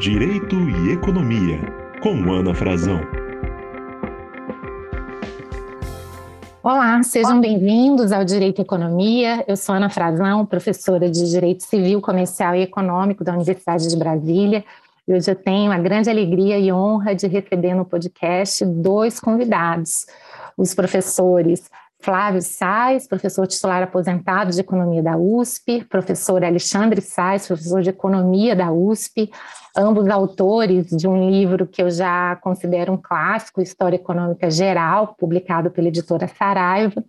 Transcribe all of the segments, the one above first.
Direito e Economia, com Ana Frazão. Olá, sejam bem-vindos ao Direito e Economia. Eu sou Ana Frazão, professora de Direito Civil, Comercial e Econômico da Universidade de Brasília. E hoje eu tenho a grande alegria e honra de receber no podcast dois convidados, os professores Flávio Sais, professor titular aposentado de Economia da USP, professor Alexandre Sais, professor de Economia da USP, ambos autores de um livro que eu já considero um clássico, História Econômica Geral, publicado pela editora Saraiva.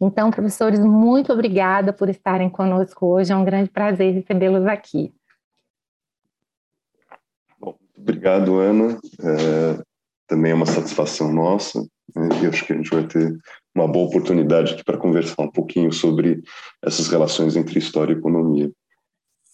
Então, professores, muito obrigada por estarem conosco hoje, é um grande prazer recebê-los aqui. Bom, obrigado, Ana. É, também é uma satisfação nossa, e acho que a gente vai ter uma boa oportunidade aqui para conversar um pouquinho sobre essas relações entre história e economia.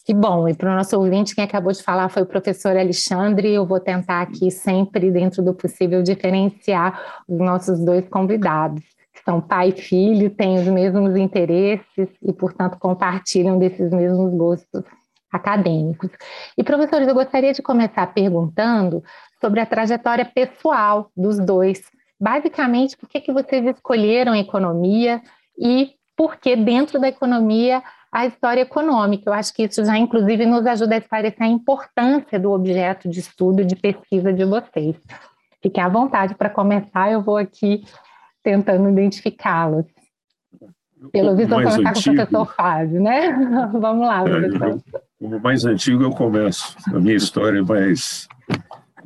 Que bom, e para o nosso ouvinte, quem acabou de falar foi o professor Alexandre. Eu vou tentar aqui sempre, dentro do possível, diferenciar os nossos dois convidados, são pai e filho, têm os mesmos interesses e, portanto, compartilham desses mesmos gostos acadêmicos. E, professores, eu gostaria de começar perguntando sobre a trajetória pessoal dos dois basicamente por que, que vocês escolheram economia e por que dentro da economia a história econômica. Eu acho que isso já, inclusive, nos ajuda a esclarecer a importância do objeto de estudo, de pesquisa de vocês. Fiquem à vontade para começar, eu vou aqui tentando identificá-los. Pelo visto, eu vou começar antigo, com o professor Fábio, né? Vamos lá, professor. Como mais antigo, eu começo. A minha história é mais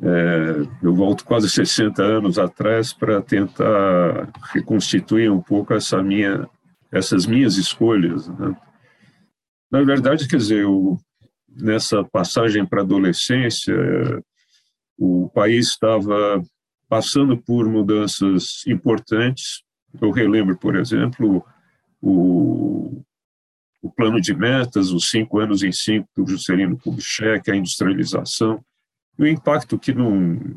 é, eu volto quase 60 anos atrás para tentar reconstituir um pouco essa minha, essas minhas escolhas. Né? Na verdade, quer dizer, eu, nessa passagem para a adolescência, o país estava passando por mudanças importantes. Eu relembro, por exemplo, o, o plano de metas, os cinco anos em cinco do Juscelino Kubitschek, a industrialização o impacto que num,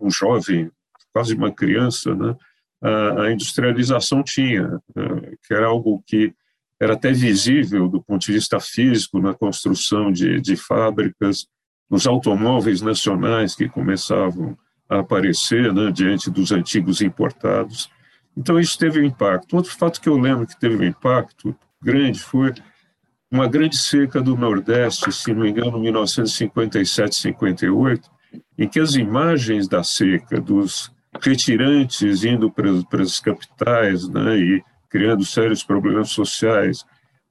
um jovem, quase uma criança, né, a, a industrialização tinha, né, que era algo que era até visível do ponto de vista físico na construção de, de fábricas, nos automóveis nacionais que começavam a aparecer né, diante dos antigos importados. Então, isso teve um impacto. Outro fato que eu lembro que teve um impacto grande foi uma grande seca do Nordeste, se não me engano, 1957, 58, em que as imagens da seca, dos retirantes indo para, para as capitais né, e criando sérios problemas sociais,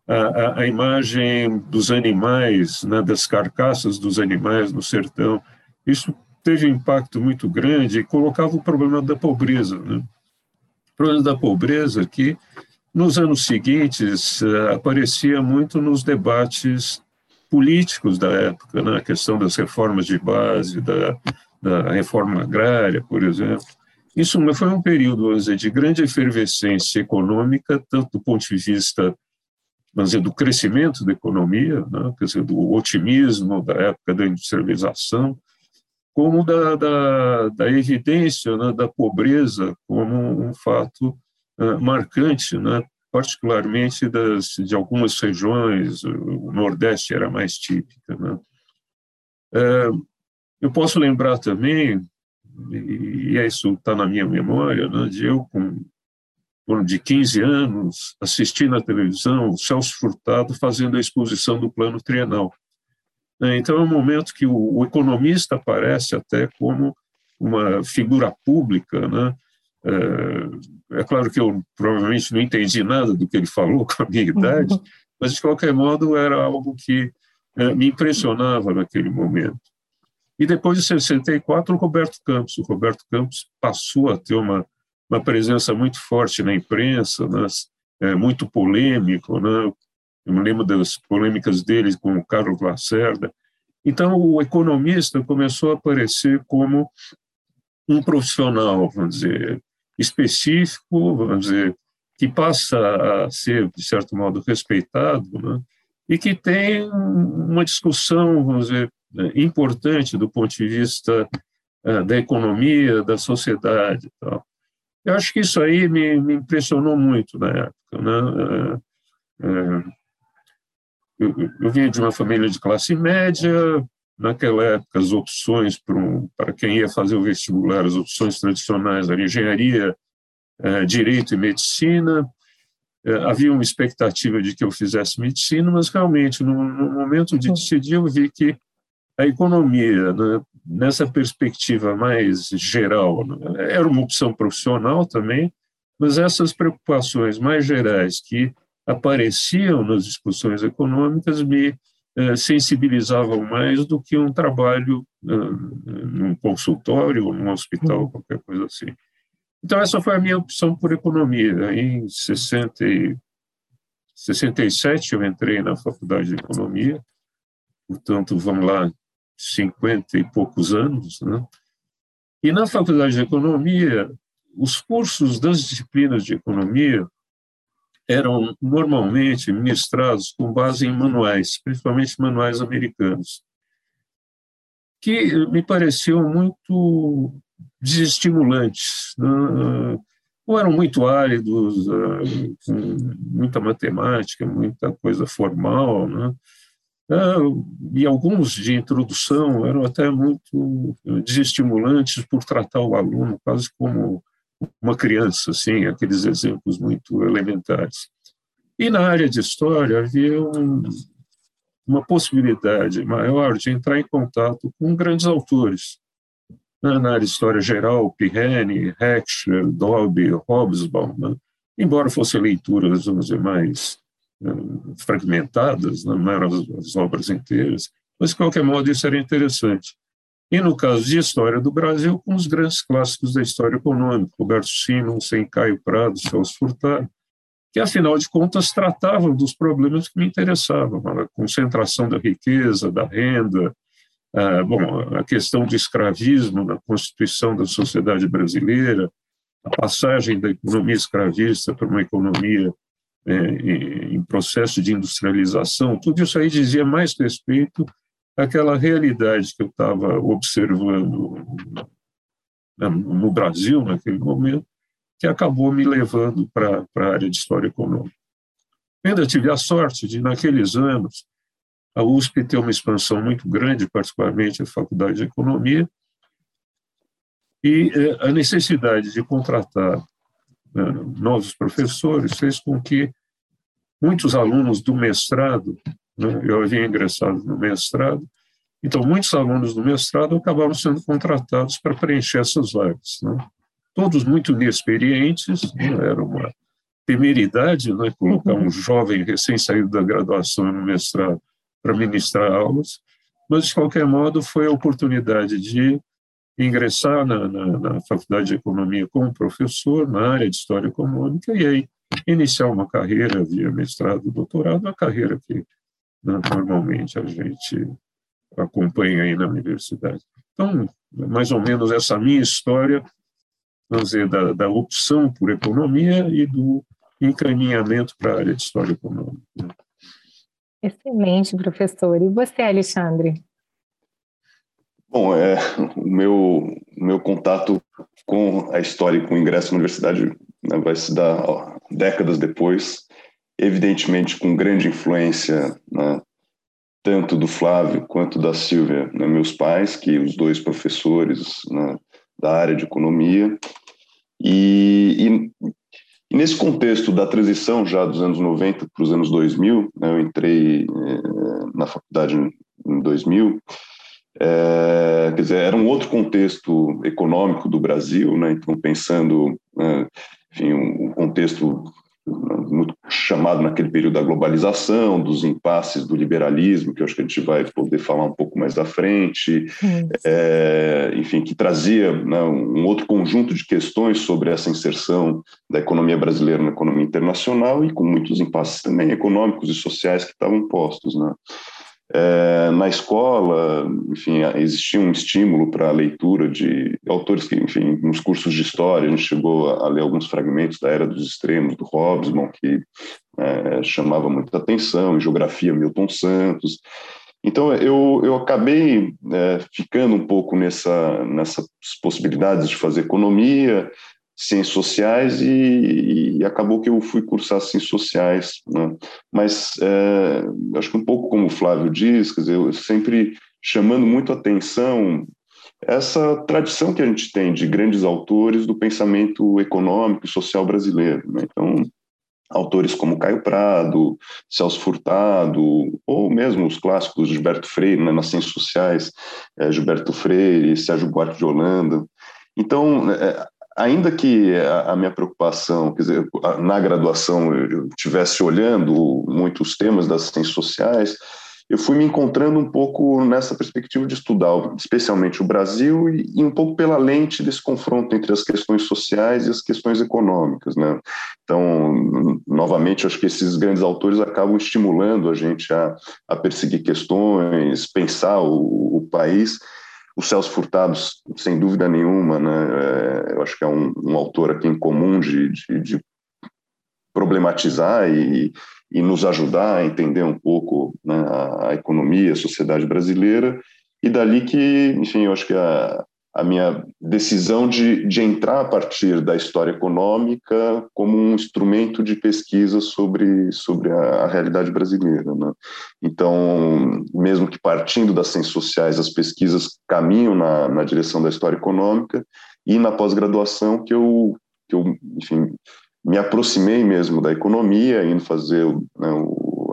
a, a, a imagem dos animais, né, das carcaças dos animais no sertão, isso teve um impacto muito grande e colocava o problema da pobreza. Né? O problema da pobreza que nos anos seguintes, eh, aparecia muito nos debates políticos da época, né? a questão das reformas de base, da, da reforma agrária, por exemplo. Isso foi um período, dizer, de grande efervescência econômica, tanto do ponto de vista dizer, do crescimento da economia, né? quer dizer, do otimismo da época da industrialização, como da, da, da evidência né? da pobreza como um fato ah, marcante, né? particularmente das, de algumas regiões, o Nordeste era mais típica. Né? Ah, eu posso lembrar também, e isso está na minha memória, né, de eu, com torno de 15 anos, assistir na televisão o Celso Furtado fazendo a exposição do Plano Trienal. Então, é um momento que o, o economista aparece até como uma figura pública, né, é, é, claro que eu provavelmente não entendi nada do que ele falou com a minha idade, mas de qualquer modo era algo que é, me impressionava naquele momento. E depois de 64, o Roberto Campos. O Roberto Campos passou a ter uma, uma presença muito forte na imprensa, é, muito polêmico. Né, eu me lembro das polêmicas dele com o Carlos Lacerda. Então, o economista começou a aparecer como um profissional, vamos dizer, específico, vamos dizer, que passa a ser, de certo modo, respeitado, né? e que tem uma discussão, vamos dizer, importante do ponto de vista uh, da economia, da sociedade. Tal. Eu acho que isso aí me, me impressionou muito na época. Né? Uh, uh, eu, eu vinha de uma família de classe média, naquela época, as opções para, um, para quem ia fazer o vestibular, as opções tradicionais eram engenharia, eh, direito e medicina. Eh, havia uma expectativa de que eu fizesse medicina, mas realmente, no, no momento de decidir, eu vi que a economia, né, nessa perspectiva mais geral, né, era uma opção profissional também, mas essas preocupações mais gerais que apareciam nas discussões econômicas me sensibilizavam mais do que um trabalho eh, num consultório ou num hospital, uhum. qualquer coisa assim. Então, essa foi a minha opção por economia. Em 60 e 67, eu entrei na faculdade de economia, portanto, vamos lá, 50 e poucos anos, né? E na faculdade de economia, os cursos das disciplinas de economia eram normalmente ministrados com base em manuais, principalmente manuais americanos, que me pareciam muito desestimulantes, né? ou eram muito áridos, eh, com muita matemática, muita coisa formal, né? Ah, e alguns de introdução eram até muito desestimulantes por tratar o aluno quase como uma criança, assim, aqueles exemplos muito elementares. E na área de história havia um, uma possibilidade maior de entrar em contato com grandes autores. Na área de história geral, Pirrene, Heckscher, Dobbe, Hobsbawm, né? embora fossem leituras, dizer, mais uh, fragmentadas, né? não eram as obras inteiras, mas, de qualquer modo, isso era interessante. E no caso de história do Brasil, com os grandes clássicos da história econômica, Roberto Simonsen, Caio Prado, Celso Furtado, que afinal de contas tratavam dos problemas que me interessavam, a concentração da riqueza, da renda, a, bom, a questão do escravismo na constituição da sociedade brasileira, a passagem da economia escravista para uma economia é, em processo de industrialização, tudo isso aí dizia mais respeito aquela realidade que eu estava observando no Brasil naquele momento, que acabou me levando para a área de História Econômica. Ainda tive a sorte de, naqueles anos, a USP ter uma expansão muito grande, particularmente a Faculdade de Economia, e eh, a necessidade de contratar né, novos professores fez com que muitos alunos do mestrado né? Eu havia ingressado no mestrado, então muitos alunos do mestrado acabaram sendo contratados para preencher essas vagas. Né? Todos muito inexperientes, né? era uma temeridade né? colocar um jovem recém-saído da graduação no mestrado para ministrar aulas, mas de qualquer modo foi a oportunidade de ingressar na, na, na, Faculdade de Economia como professor na área de História Econômica e aí iniciar uma carreira via mestrado, doutorado, uma carreira que normalmente a gente acompanha aí na universidade. Então, mais ou menos essa minha história, vamos dizer, da, da opção por economia e do encaminhamento para a área de história econômica. Excelente, professor. E você, Alexandre? Bom, é, o meu, meu contato com a história e com o ingresso na universidade né, vai se dar ó, décadas depois evidentemente com grande influência, né, tanto do Flávio quanto da Silvia, né, meus pais, que os dois professores né, da área de economia. E, e, e, nesse contexto da transição já dos anos 90 para os anos 2000, né, eu entrei eh, na faculdade em 2000, é, quer dizer, era um outro contexto econômico do Brasil, né, então pensando, né, enfim, um contexto muito chamado naquele período da globalização, dos impasses do liberalismo, que eu acho que a gente vai poder falar um pouco mais à frente, é, enfim, que trazia né, um outro conjunto de questões sobre essa inserção da economia brasileira na economia internacional e com muitos impasses também econômicos e sociais que estavam postos, né? É, na escola, enfim, existia um estímulo para a leitura de autores que, enfim, nos cursos de história, a gente chegou a, ler alguns fragmentos da Era dos Extremos, do Hobsbawm, que é, chamava muita atenção, em geografia, Milton Santos. Então, eu, eu acabei é, ficando um pouco nessa, nessas possibilidades de fazer economia, ciências sociais e, e, acabou que eu fui cursar ciências sociais. Né? Mas é, acho que um pouco como o Flávio diz, quer dizer, eu sempre chamando muito atenção essa tradição que a gente tem de grandes autores do pensamento econômico e social brasileiro. Né? Então, autores como Caio Prado, Celso Furtado, ou mesmo os clássicos Gilberto Freire, né, nas ciências sociais, é, Gilberto Freire, Sérgio Buarque de Holanda. Então, é, ainda que a, minha preocupação, quer dizer, na graduação eu estivesse olhando muitos temas das ciências sociais, eu fui me encontrando um pouco nessa perspectiva de estudar, especialmente o Brasil, e, um pouco pela lente desse confronto entre as questões sociais e as questões econômicas. Né? Então, novamente, acho que esses grandes autores acabam estimulando a gente a, a perseguir questões, pensar o, o país. O Celso Furtado, sem dúvida nenhuma, né? É, eu acho que é um, um autor aqui em comum de, de, de problematizar e, e nos ajudar a entender um pouco né, a, a, economia, a sociedade brasileira, e dali que, enfim, eu acho que a, a minha decisão de, de entrar a partir da história econômica como um instrumento de pesquisa sobre, sobre a, a realidade brasileira. Né? Então, mesmo que partindo das ciências sociais, as pesquisas caminham na, na direção da história econômica, e na pós-graduação que eu, que eu, enfim, me aproximei mesmo da economia, indo fazer né,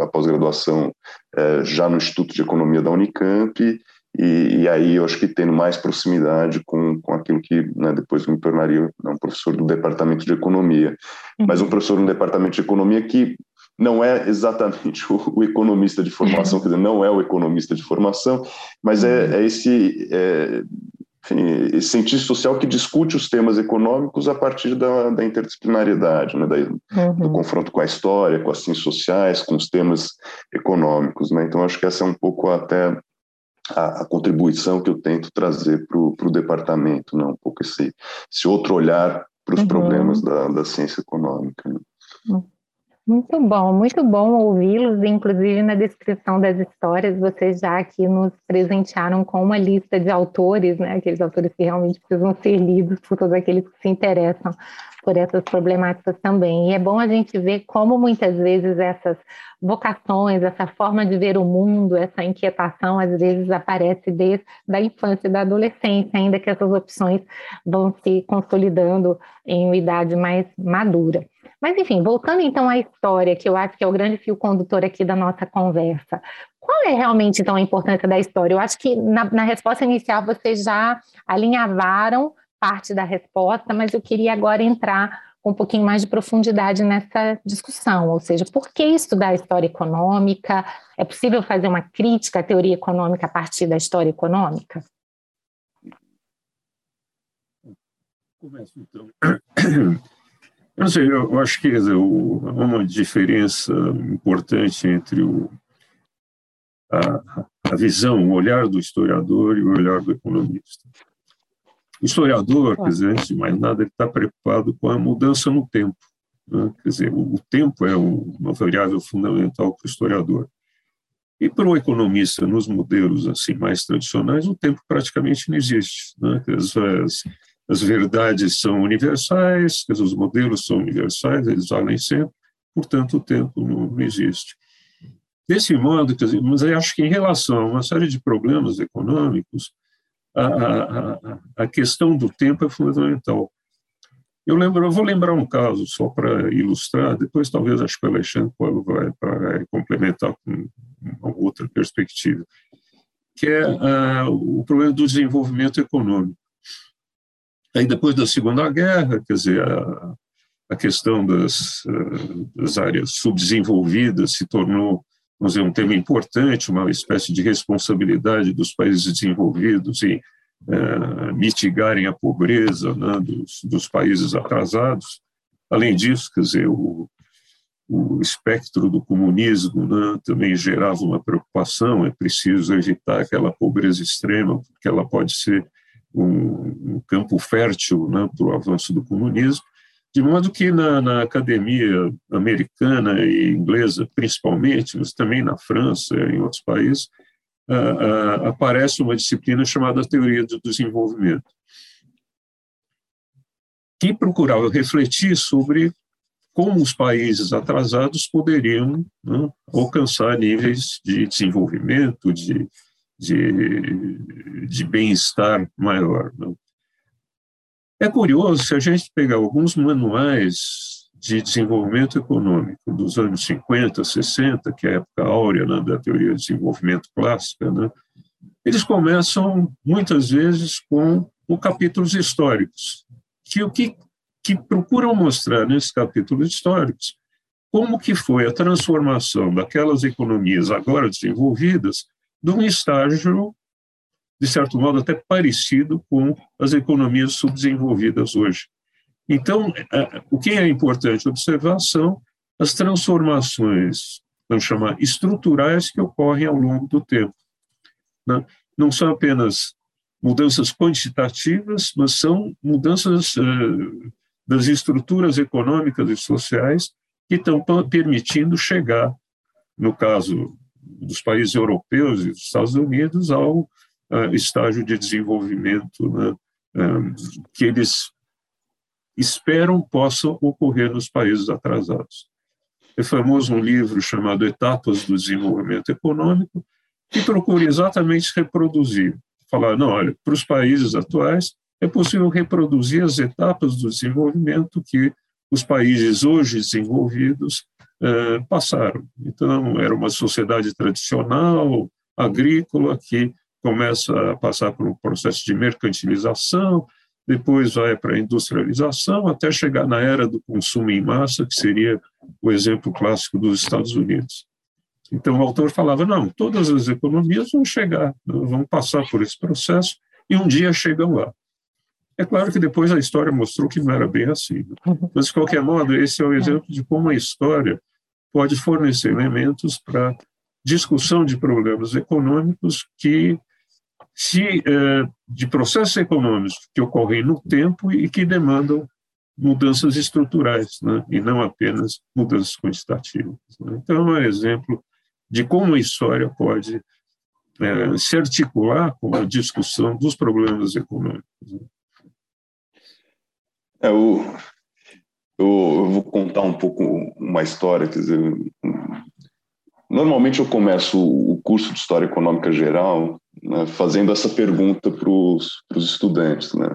a pós-graduação é, já no Instituto de Economia da Unicamp, e, e, aí eu acho que tendo mais proximidade com, com aquilo que né, depois me tornaria né, um professor do Departamento de Economia. Uhum. Mas um professor no Departamento de Economia que não é exatamente o, o economista de formação, quer dizer, não é o economista de formação, mas é, uhum. é esse é, enfim, cientista social que discute os temas econômicos a partir da, da interdisciplinariedade, né, da, uhum. do confronto com a história, com as ciências sociais, com os temas econômicos. Né? Então, acho que essa é um pouco até a, a contribuição que eu tento trazer para o departamento, né? um pouco esse, esse outro olhar para os uhum. problemas da, da ciência econômica. Né? Uhum. Muito bom, muito bom ouvi-los, inclusive na descrição das histórias, vocês já aqui nos presentearam com uma lista de autores, né, aqueles autores que realmente precisam ser lidos por todos aqueles que se interessam por essas problemáticas também. E é bom a gente ver como muitas vezes essas vocações, essa forma de ver o mundo, essa inquietação, às vezes aparece desde a infância e da adolescência, ainda que essas opções vão se consolidando em uma idade mais madura. Mas, enfim, voltando então à história, que eu acho que é o grande fio condutor aqui da nossa conversa. Qual é realmente, então, a importância da história? Eu acho que na, na resposta inicial vocês já alinhavaram parte da resposta, mas eu queria agora entrar com um pouquinho mais de profundidade nessa discussão, ou seja, por que estudar história econômica? É possível fazer uma crítica à teoria econômica a partir da história econômica? Começo então. Eu não sei, eu acho que dizer, uma diferença importante entre o, a, a, visão, o olhar do historiador e o olhar do economista. O historiador, quer dizer, antes de mais nada, ele está preocupado com a mudança no tempo. Né? Quer dizer, o, o tempo é uma variável fundamental para o historiador. E para o economista, nos modelos assim mais tradicionais, o tempo praticamente não existe. Né? As, as, as verdades são universais, os modelos são universais, eles valem sempre, portanto, o tempo não, não existe. Desse modo, dizer, mas eu acho que em relação a uma série de problemas econômicos, a, a, a questão do tempo é fundamental. Eu lembro, eu vou lembrar um caso só para ilustrar, depois talvez acho que o Alexandre vai, vai complementar com uma outra perspectiva, que é uh, o problema do desenvolvimento econômico. Aí, depois da Segunda Guerra, quer dizer, a, a questão das, eh, das, áreas subdesenvolvidas se tornou, vamos dizer, um tema importante, uma espécie de responsabilidade dos países desenvolvidos em é, mitigarem a pobreza né, dos, dos, países atrasados. Além disso, quer dizer, o, o espectro do comunismo né, também gerava uma preocupação, é preciso evitar aquela pobreza extrema, porque ela pode ser um, um campo fértil né, para o avanço do comunismo, de modo que na, na, academia americana e inglesa, principalmente, mas também na França e em outros países, uh, uh, aparece uma disciplina chamada Teoria do Desenvolvimento, que procurava refletir sobre como os países atrasados poderiam né, alcançar níveis de desenvolvimento, de de, de bem-estar maior. Não? É curioso, se a gente pegar alguns manuais de desenvolvimento econômico dos anos 50, 60, que é a época áurea né, da teoria de desenvolvimento clássica, né, eles começam muitas vezes com o capítulos históricos, que o que, que procuram mostrar nesses capítulos históricos como que foi a transformação daquelas economias agora desenvolvidas de um estágio de certo modo, até parecido com as economias subdesenvolvidas hoje. Então, é, o que é importante observar são as transformações, vamos chamar, estruturais que ocorrem ao longo do tempo. Né? Não são apenas mudanças quantitativas, mas são mudanças uh, das estruturas econômicas e sociais que estão permitindo chegar, no caso dos países europeus e dos Estados Unidos, ao uh, estágio de desenvolvimento né, uh, que eles esperam possam ocorrer nos países atrasados. É famoso um livro chamado Etapas do Desenvolvimento Econômico, que procura exatamente reproduzir, falar, não, olha, para os países atuais é possível reproduzir as etapas do desenvolvimento que os países hoje desenvolvidos uh, passaram. Então, era uma sociedade tradicional, agrícola, que começa a passar por um processo de mercantilização, depois vai para a industrialização, até chegar na era do consumo em massa, que seria o exemplo clássico dos Estados Unidos. Então, o autor falava: não, todas as economias vão chegar, vão passar por esse processo e um dia chegam lá. É claro que depois a história mostrou que não era bem assim. Né? Mas, de qualquer modo, esse é o exemplo de como a história pode fornecer elementos para discussão de problemas econômicos que se, eh, de processos econômicos que ocorrem no tempo e que demandam mudanças estruturais, né, e não apenas mudanças quantitativas. Né. Então, é um exemplo de como a história pode é, se articular com a discussão dos problemas econômicos. Né. É, eu, eu, vou contar um pouco uma história, quer dizer, normalmente eu começo o curso de História Econômica Geral né, fazendo essa pergunta para os estudantes. Né?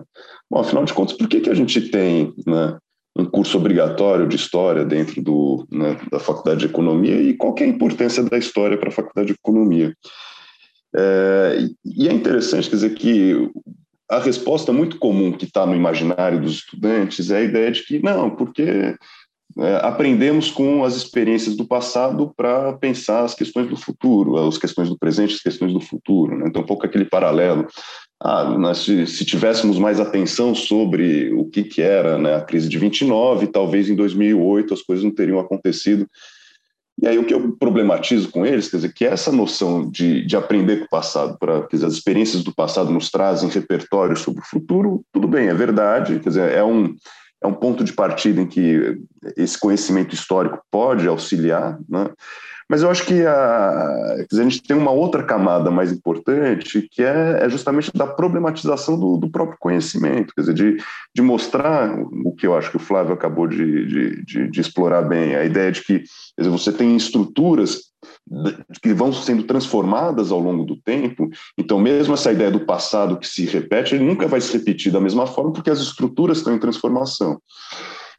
Bom, afinal de contas, por que, que a gente tem né, um curso obrigatório de História dentro do, né, da Faculdade de Economia e qual é a importância da História para a Faculdade de Economia? É, e é interessante quer dizer que a resposta muito comum que está no imaginário dos estudantes é a ideia de que não, porque é, aprendemos com as experiências do passado para pensar as questões do futuro, as questões do presente, as questões do futuro. Né? Então, um pouco aquele paralelo. Ah, nós, se, se, tivéssemos mais atenção sobre o que, que era né, a crise de 29, talvez em 2008 as coisas não teriam acontecido. E aí o que eu problematizo com eles, quer dizer, que essa noção de, de aprender com o passado, para quer dizer, as experiências do passado nos trazem repertório sobre o futuro, tudo bem, é verdade, quer dizer, é um é um ponto de partida em que esse conhecimento histórico pode auxiliar, né? Mas eu acho que a, dizer, a gente tem uma outra camada mais importante, que é, é justamente da problematização do, do, próprio conhecimento, quer dizer, de, de mostrar o que eu acho que o Flávio acabou de, de, de, de explorar bem, a ideia de que dizer, você tem estruturas que vão sendo transformadas ao longo do tempo. Então, mesmo essa ideia do passado que se repete, ele nunca vai se repetir da mesma forma, porque as estruturas estão em transformação.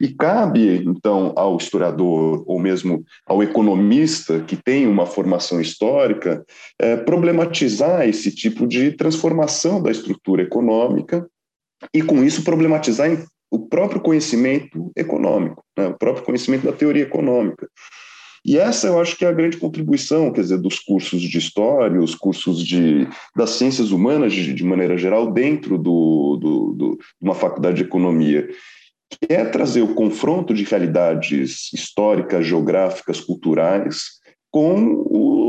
E cabe, então, ao historiador, ou mesmo ao economista que tem uma formação histórica, é, problematizar esse tipo de transformação da estrutura econômica e, com isso, problematizar o próprio conhecimento econômico, né, o próprio conhecimento da teoria econômica. E essa eu acho que é a grande contribuição, quer dizer, dos cursos de história, os cursos de, das ciências humanas de, de maneira geral, dentro do, do, do, de uma faculdade de economia, que é trazer o confronto de realidades históricas, geográficas, culturais, com o,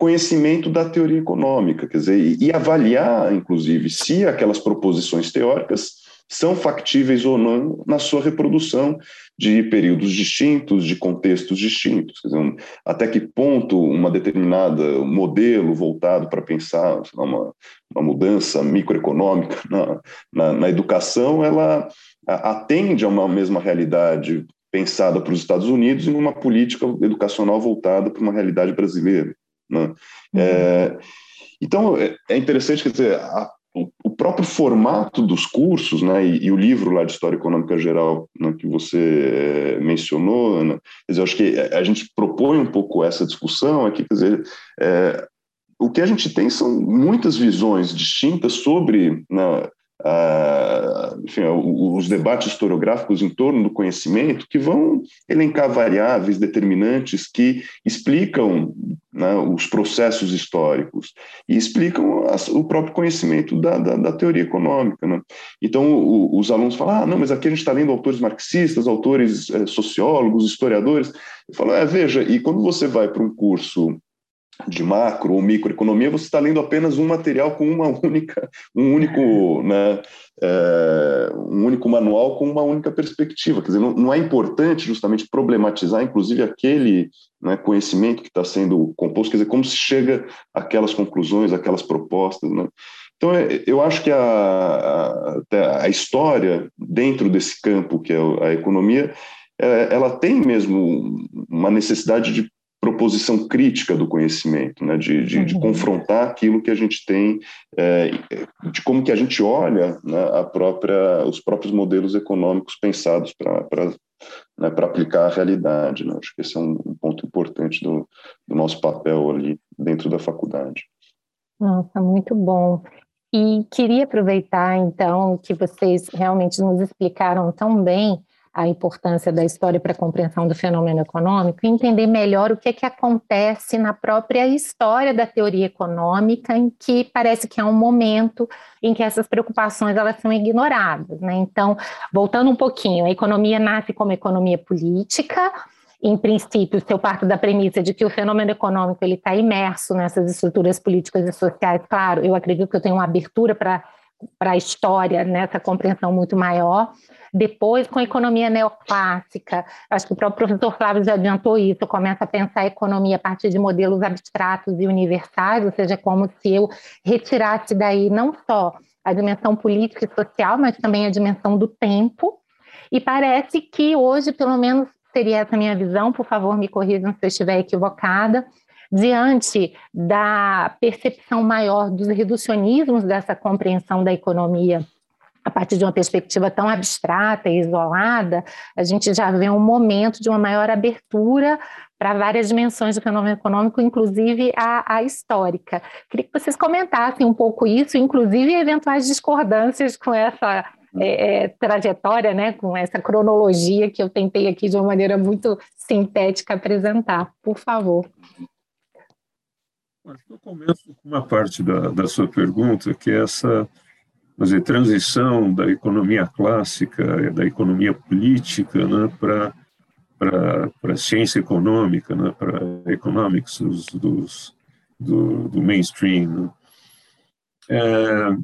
conhecimento da teoria econômica, quer dizer, e, avaliar, inclusive, se aquelas proposições teóricas são factíveis ou não na sua reprodução de períodos distintos, de contextos distintos. Dizer, até que ponto uma determinada modelo voltado para pensar uma, uma mudança microeconômica na, na, na educação, ela atende a uma mesma realidade pensada para os Estados Unidos e numa política educacional voltada para uma realidade brasileira. Né? Uhum. É, Então, é, é interessante, quer dizer, a, o próprio formato dos cursos, né, e, e, o livro lá de História Econômica Geral né, que você é, mencionou, Ana, quer dizer, eu acho que a gente propõe um pouco essa discussão aqui, quer dizer, é, o que a gente tem são muitas visões distintas sobre né, enfim, os debates historiográficos em torno do conhecimento que vão elencar variáveis determinantes que explicam né, os processos históricos e explicam as, o próprio conhecimento da, da, da teoria econômica. Né? Então, o, os alunos falam, ah, não, mas aqui a gente está lendo autores marxistas, autores é, sociólogos, historiadores. Eu falo, é, veja, e quando você vai para um curso de macro ou microeconomia, você está lendo apenas um material com uma única, um único, né, é, um único manual com uma única perspectiva. Quer dizer, não, não é importante justamente problematizar, inclusive, aquele né, conhecimento que está sendo composto, quer dizer, como se chega àquelas conclusões, aquelas propostas. Né? Então, é, eu acho que a, a, a história, dentro desse campo que é a economia, é, ela tem mesmo uma necessidade de proposição crítica do conhecimento, né, de, de, de, uhum. confrontar aquilo que a gente tem, é, de como que a gente olha né, a própria, os próprios modelos econômicos pensados para né, aplicar a realidade. Né? Acho que esse é um, um ponto importante do, do, nosso papel ali dentro da faculdade. Nossa, muito bom. E queria aproveitar, então, que vocês realmente nos explicaram tão bem a importância da história para a compreensão do fenômeno econômico e entender melhor o que, é que acontece na própria história da teoria econômica, em que parece que é um momento em que essas preocupações elas são ignoradas. Né? Então, voltando um pouquinho, a economia nasce como economia política, em princípio, se eu parto da premissa de que o fenômeno econômico ele está imerso nessas estruturas políticas e sociais, claro, eu acredito que eu tenho uma abertura para para a história, nessa compreensão muito maior, depois, com a economia neoclássica, acho que o próprio professor Flávio já adiantou isso, começa a pensar a economia a partir de modelos abstratos e universais, ou seja, como se eu retirasse daí não só a dimensão política e social, mas também a dimensão do tempo. E parece que hoje, pelo menos, seria essa minha visão, por favor, me corrijam se eu estiver equivocada, diante da percepção maior dos reducionismos dessa compreensão da economia a partir de uma perspectiva tão abstrata e isolada, a gente já vê um momento de uma maior abertura para várias dimensões do fenômeno econômico, inclusive a, a, histórica. Queria que vocês comentassem um pouco isso, inclusive eventuais discordâncias com essa é, é, trajetória, né, com essa cronologia que eu tentei aqui de uma maneira muito sintética apresentar. Por favor. Eu começo com uma parte da, da sua pergunta, que é essa dizer, transição da economia clássica, da economia política, né, para para a ciência econômica, né, para economics dos, dos, do, do mainstream. Né. É,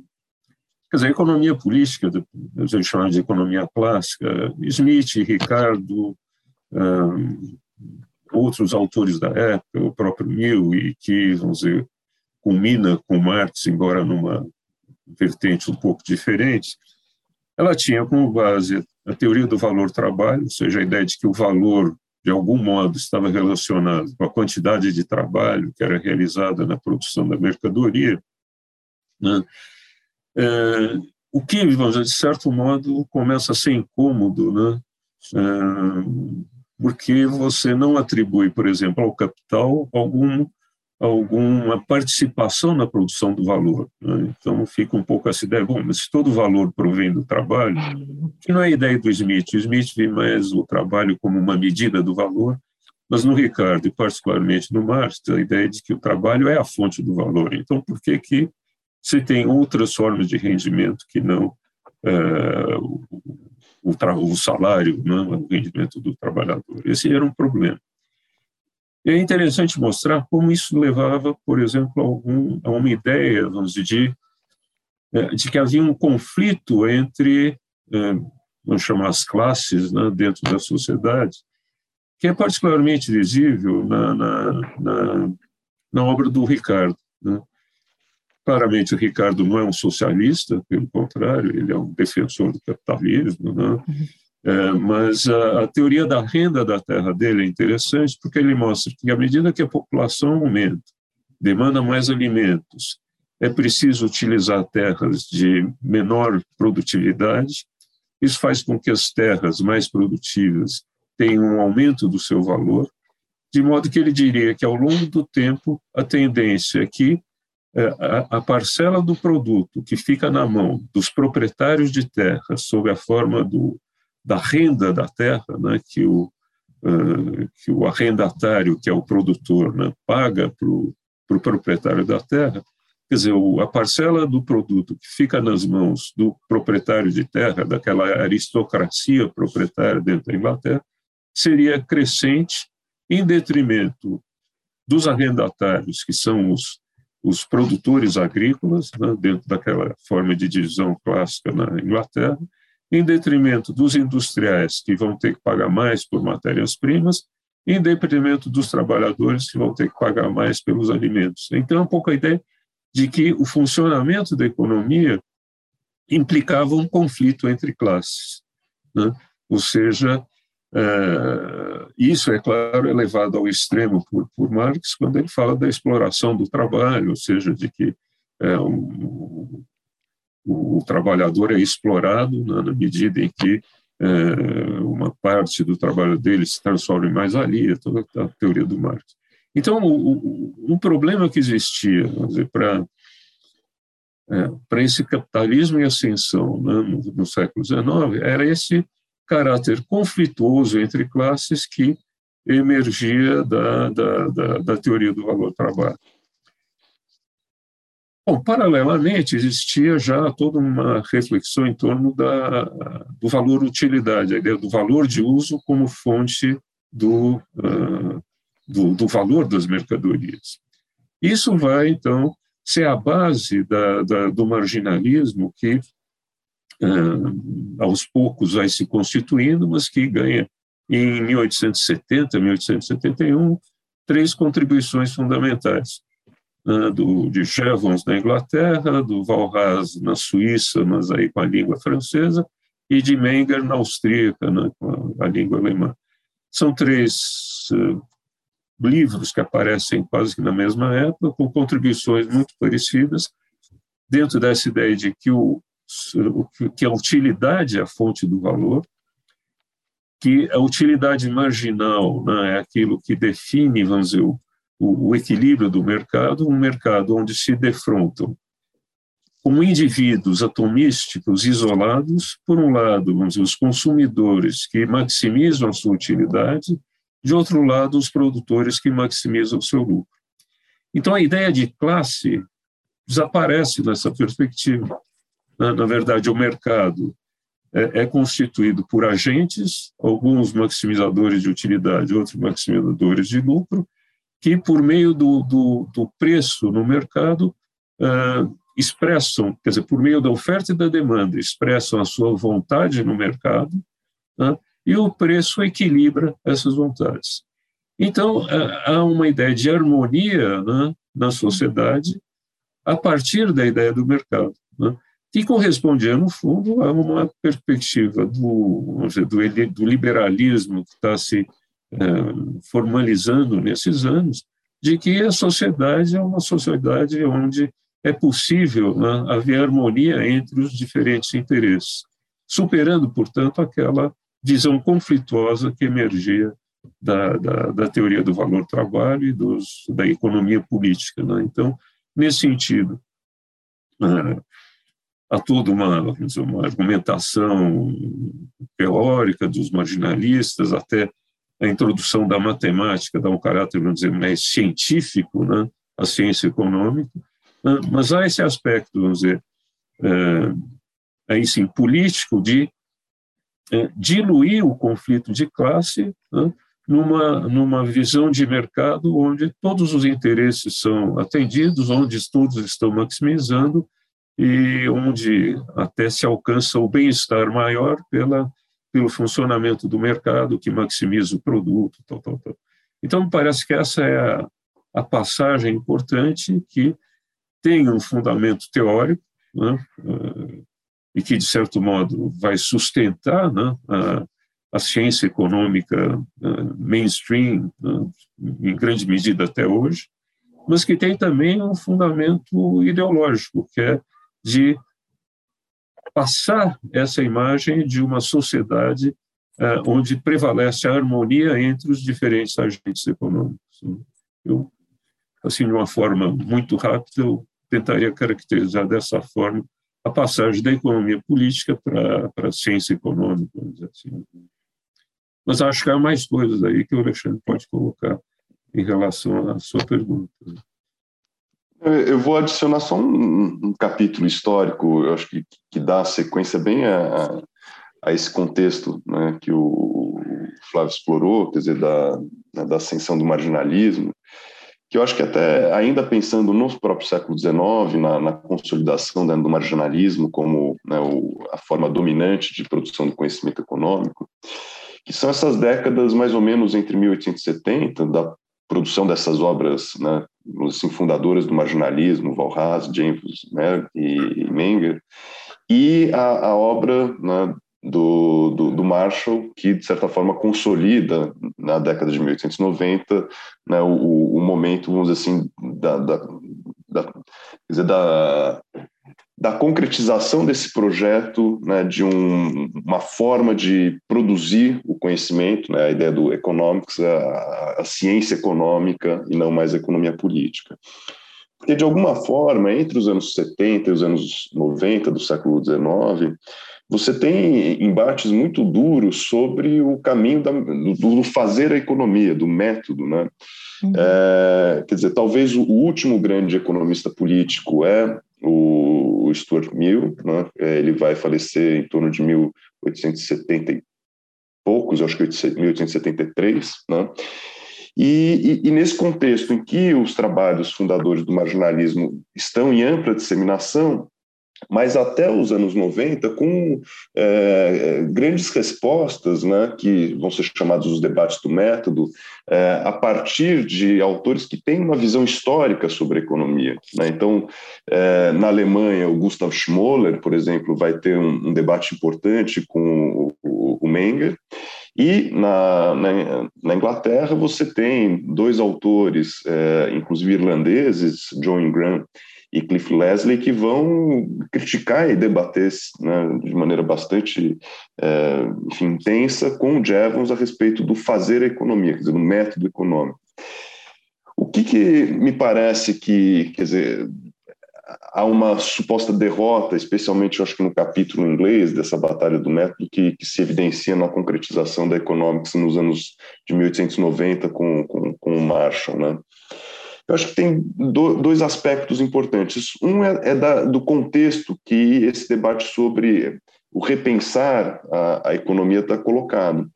quer dizer, a economia política, a gente chama de economia clássica, Smith, Ricardo, um, outros autores da época, o próprio Mill, e que, vamos dizer, culmina com Marx, embora numa vertente um pouco diferente, ela tinha como base a teoria do valor-trabalho, ou seja, a ideia de que o valor, de algum modo, estava relacionado com a quantidade de trabalho que era realizada na produção da mercadoria, né? é, o que, vamos dizer, de certo modo, começa a ser incômodo, né? É, porque você não atribui, por exemplo, ao capital algum alguma participação na produção do valor. Né? Então fica um pouco essa ideia, bom, mas se todo valor provém do trabalho, que não é a ideia do Smith, o Smith vê mais o trabalho como uma medida do valor, mas no Ricardo, e particularmente no Marx, a ideia de que o trabalho é a fonte do valor. Então por que que se tem outras formas de rendimento que não é, o, o, salário, né? o rendimento do trabalhador? Esse era um problema. É interessante mostrar como isso levava, por exemplo, a, algum, a uma ideia, vamos dizer, de, é, de que havia um conflito entre, é, vamos chamar as classes, né, dentro da sociedade, que é particularmente visível na, na, na, na obra do Ricardo. Né? Claramente, o Ricardo não é um socialista, pelo contrário, ele é um defensor do capitalismo, né? Uhum. É, mas a, a, teoria da renda da terra dele é interessante porque ele mostra que, à medida que a população aumenta, demanda mais alimentos é preciso utilizar terras de menor produtividade. Isso faz com que as terras mais produtivas tenham um aumento do seu valor, de modo que ele diria que, ao longo do tempo, a tendência é que é, a parcela do produto que fica na mão dos proprietários de terra, sob a forma do, da renda da terra, né, que, o, que o arrendatário, que é o produtor, né, paga para o pro proprietário da terra, quer dizer, a parcela do produto que fica nas mãos do proprietário de terra, daquela aristocracia proprietária dentro da Inglaterra, seria crescente em detrimento dos arrendatários, que são os, os produtores agrícolas, né, dentro daquela forma de divisão clássica na Inglaterra, em detrimento dos industriais, que vão ter que pagar mais por matérias-primas, em detrimento dos trabalhadores, que vão ter que pagar mais pelos alimentos. Então, é um pouco a ideia de que o funcionamento da economia implicava um conflito entre classes. Né? Ou seja, é, isso, é claro, é levado ao extremo por, por Marx quando ele fala da exploração do trabalho, ou seja, de que é, um, o, o, trabalhador é explorado né, na medida em que é, uma parte do trabalho dele se transforma em mais-valia, toda a teoria do Marx. Então, o, o, problema que existia para é, para esse capitalismo em ascensão né, no, no, século XIX era esse caráter conflituoso entre classes que emergia da, da, da, da teoria do valor-trabalho. Bom, paralelamente, existia já toda uma reflexão em torno da, do valor-utilidade, a ideia do valor de uso como fonte do, uh, do, do valor das mercadorias. Isso vai, então, ser a base da, da, do marginalismo que, uh, aos poucos, vai se constituindo, mas que ganha, em 1870, 1871, três contribuições fundamentais. Do, de Jevons na Inglaterra, do Valras na Suíça, mas aí com a língua francesa, e de Menger na austríaca, né, com a, a língua alemã. São três uh, livros que aparecem quase que na mesma época, com contribuições muito parecidas, dentro dessa ideia de que, o, que a utilidade é a fonte do valor, que a utilidade marginal né, é aquilo que define, vamos dizer, o, o, equilíbrio do mercado, um mercado onde se defrontam como indivíduos atomísticos isolados, por um lado, vamos dizer, os consumidores que maximizam a sua utilidade, de outro lado, os produtores que maximizam o seu lucro. Então, a ideia de classe desaparece nessa perspectiva. Na verdade, o mercado é, é constituído por agentes, alguns maximizadores de utilidade, outros maximizadores de lucro, que, por meio do, do, do preço no mercado, expressam, quer dizer, por meio da oferta e da demanda, expressam a sua vontade no mercado, e o preço equilibra essas vontades. Então, há uma ideia de harmonia né, na sociedade a partir da ideia do mercado, né, que correspondia, no fundo, a uma perspectiva do, dizer, do, do, liberalismo que está se é, formalizando nesses anos, de que a sociedade é uma sociedade onde é possível né, haver harmonia entre os diferentes interesses, superando, portanto, aquela visão conflituosa que emergia da, da, da teoria do valor-trabalho e dos, da economia política. Né? Então, nesse sentido, uh, há toda uma, uma argumentação teórica dos marginalistas, até a introdução da matemática dá um caráter, vamos dizer, mais científico, né, a ciência econômica, né? mas há esse aspecto, vamos dizer, é, aí sim, político de é, diluir o conflito de classe né, numa, numa visão de mercado onde todos os interesses são atendidos, onde todos estão maximizando e onde até se alcança o bem-estar maior pela, pelo funcionamento do mercado que maximiza o produto. Tal, tal, tal. Então, me parece que essa é a, a passagem importante que tem um fundamento teórico, né, e que, de certo modo, vai sustentar né, a, a, ciência econômica uh, mainstream, uh, em grande medida até hoje, mas que tem também um fundamento ideológico, que é de passar essa imagem de uma sociedade uh, onde prevalece a harmonia entre os diferentes agentes econômicos. Eu, assim, de uma forma muito rápida, eu tentaria caracterizar dessa forma a passagem da economia política para a ciência econômica, vamos dizer assim. Mas acho que há mais coisas aí que o Alexandre pode colocar em relação à sua pergunta. Eu vou adicionar só um, um capítulo histórico, eu acho que, que dá sequência bem a, a esse contexto né, que o Flávio explorou, quer dizer, da, né, da ascensão do marginalismo, que eu acho que até ainda pensando no próprio século XIX, na, na consolidação né, do marginalismo como né, o, a forma dominante de produção do conhecimento econômico, que são essas décadas mais ou menos entre 1870, da produção dessas obras né, assim, fundadoras do marginalismo, Valras, James né, e Menger, e a, a obra né, do, do, do, Marshall, que de certa forma consolida na década de 1890 né, o, o momento, vamos dizer assim, da, da, da, dizer, da, da concretização desse projeto, né, de um, uma forma de produzir o conhecimento, né, a ideia do economics, a, a ciência econômica e não mais a economia política. Porque, de alguma forma, entre os anos 70 e os anos 90 do século XIX, você tem embates muito duros sobre o caminho da, do, do, fazer a economia, do método. Né? Uhum. É, quer dizer, talvez o último grande economista político é o, o Stuart Mill, né? É, ele vai falecer em torno de 1870 e poucos, acho que 1873, né? E, e, e, nesse contexto em que os trabalhos fundadores do marginalismo estão em ampla disseminação, mas até os anos 90, com é, grandes respostas, né, que vão ser chamados os debates do método, é, a partir de autores que têm uma visão histórica sobre a economia. Né? Então, é, na Alemanha, o Gustav Schmoller, por exemplo, vai ter um, um debate importante com o, o, Menger, e na, na, na, Inglaterra você tem dois autores, é, inclusive irlandeses, John Ingram e Cliff Leslie que vão criticar e debater né, de maneira bastante é, enfim, intensa com o Jevons a respeito do fazer a economia, quer dizer, do método econômico. O que, que me parece que, quer dizer, há uma suposta derrota, especialmente, eu acho que no capítulo inglês dessa batalha do método, que, que se evidencia na concretização da economics nos anos de 1890 com, com, com o Marshall, né? Eu acho que tem do, dois aspectos importantes. Um é, é da, do contexto que esse debate sobre o repensar a, a economia está colocado,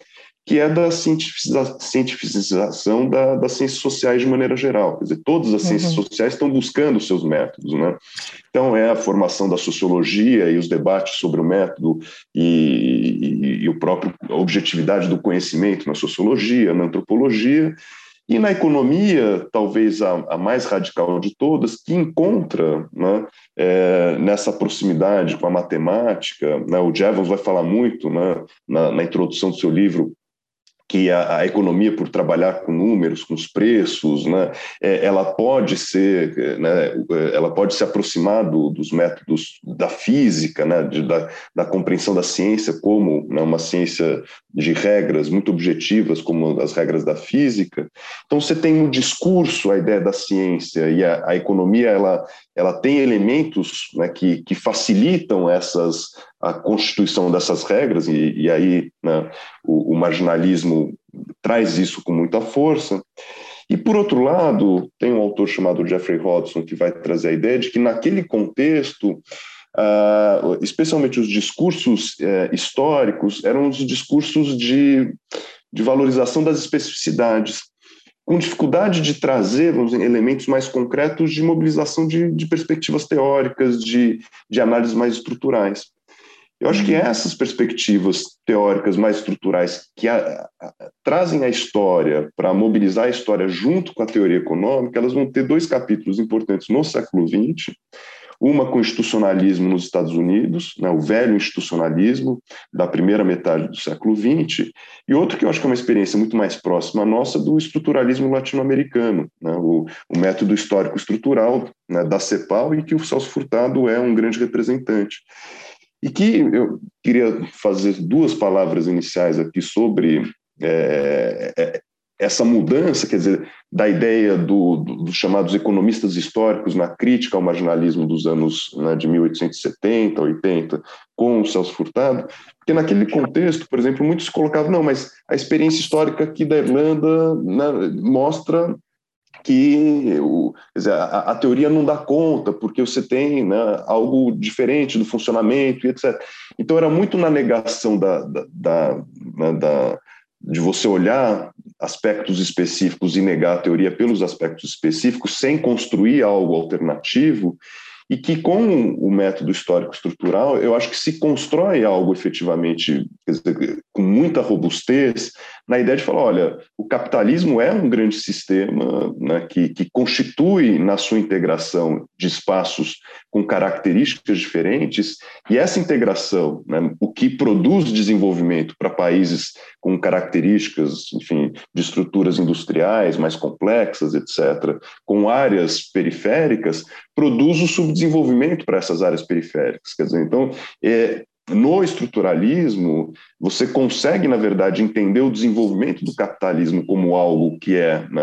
que é da cientificização da, das ciências sociais de maneira geral. Quer dizer, todas as uhum. ciências sociais estão buscando seus métodos. Né? Então, é a formação da sociologia e os debates sobre o método e, e, e o próprio a objetividade do conhecimento na sociologia, na antropologia, e na economia, talvez a, a mais radical de todas, que encontra né, é, nessa proximidade com a matemática, né, o Jevons vai falar muito né, na, na introdução do seu livro que a, a, economia, por trabalhar com números, com os preços, né, é, ela pode ser, né, ela pode se aproximar do, dos métodos da física, né, de, da, da, compreensão da ciência como né, uma ciência de regras muito objetivas, como as regras da física. Então, você tem no discurso a ideia da ciência e a, a economia, ela, ela tem elementos né, que, que facilitam essas a constituição dessas regras, e, e aí né, o, o, marginalismo traz isso com muita força. E, por outro lado, tem um autor chamado Jeffrey Hodgson que vai trazer a ideia de que, naquele contexto, uh, especialmente os discursos uh, históricos, eram os discursos de, de valorização das especificidades, com dificuldade de trazer os elementos mais concretos de mobilização de, de perspectivas teóricas, de, de análises mais estruturais. Eu acho que uhum. essas perspectivas teóricas mais estruturais que a, a, trazem a história para mobilizar a história junto com a teoria econômica, elas vão ter dois capítulos importantes no século XX. uma com institucionalismo nos Estados Unidos, né, o velho institucionalismo da primeira metade do século XX, e outro que eu acho que é uma experiência muito mais próxima à nossa do estruturalismo latino-americano, né, o, o, método histórico estrutural né, da CEPAL, e que o Celso Furtado é um grande representante. E que eu queria fazer duas palavras iniciais aqui sobre é, é, essa mudança, quer dizer, da ideia do, do, dos chamados economistas históricos na crítica ao marginalismo dos anos né, de 1870, 80, com o Celso Furtado, porque naquele contexto, por exemplo, muitos colocavam, não, mas a experiência histórica aqui da Irlanda né, mostra que o, dizer, a, a, teoria não dá conta, porque você tem né, algo diferente do funcionamento e etc. Então, era muito na negação da, da, da, né, da de você olhar aspectos específicos e negar a teoria pelos aspectos específicos, sem construir algo alternativo, e que com o método histórico estrutural, eu acho que se constrói algo efetivamente dizer, com muita robustez, na ideia de falar, olha, o capitalismo é um grande sistema né, que, que constitui na sua integração de espaços com características diferentes, e essa integração, né, o que produz desenvolvimento para países com características, enfim, de estruturas industriais mais complexas, etc., com áreas periféricas, produz o subdesenvolvimento para essas áreas periféricas. Quer dizer, então, é, no estruturalismo, você consegue, na verdade, entender o desenvolvimento do capitalismo como algo que é, né,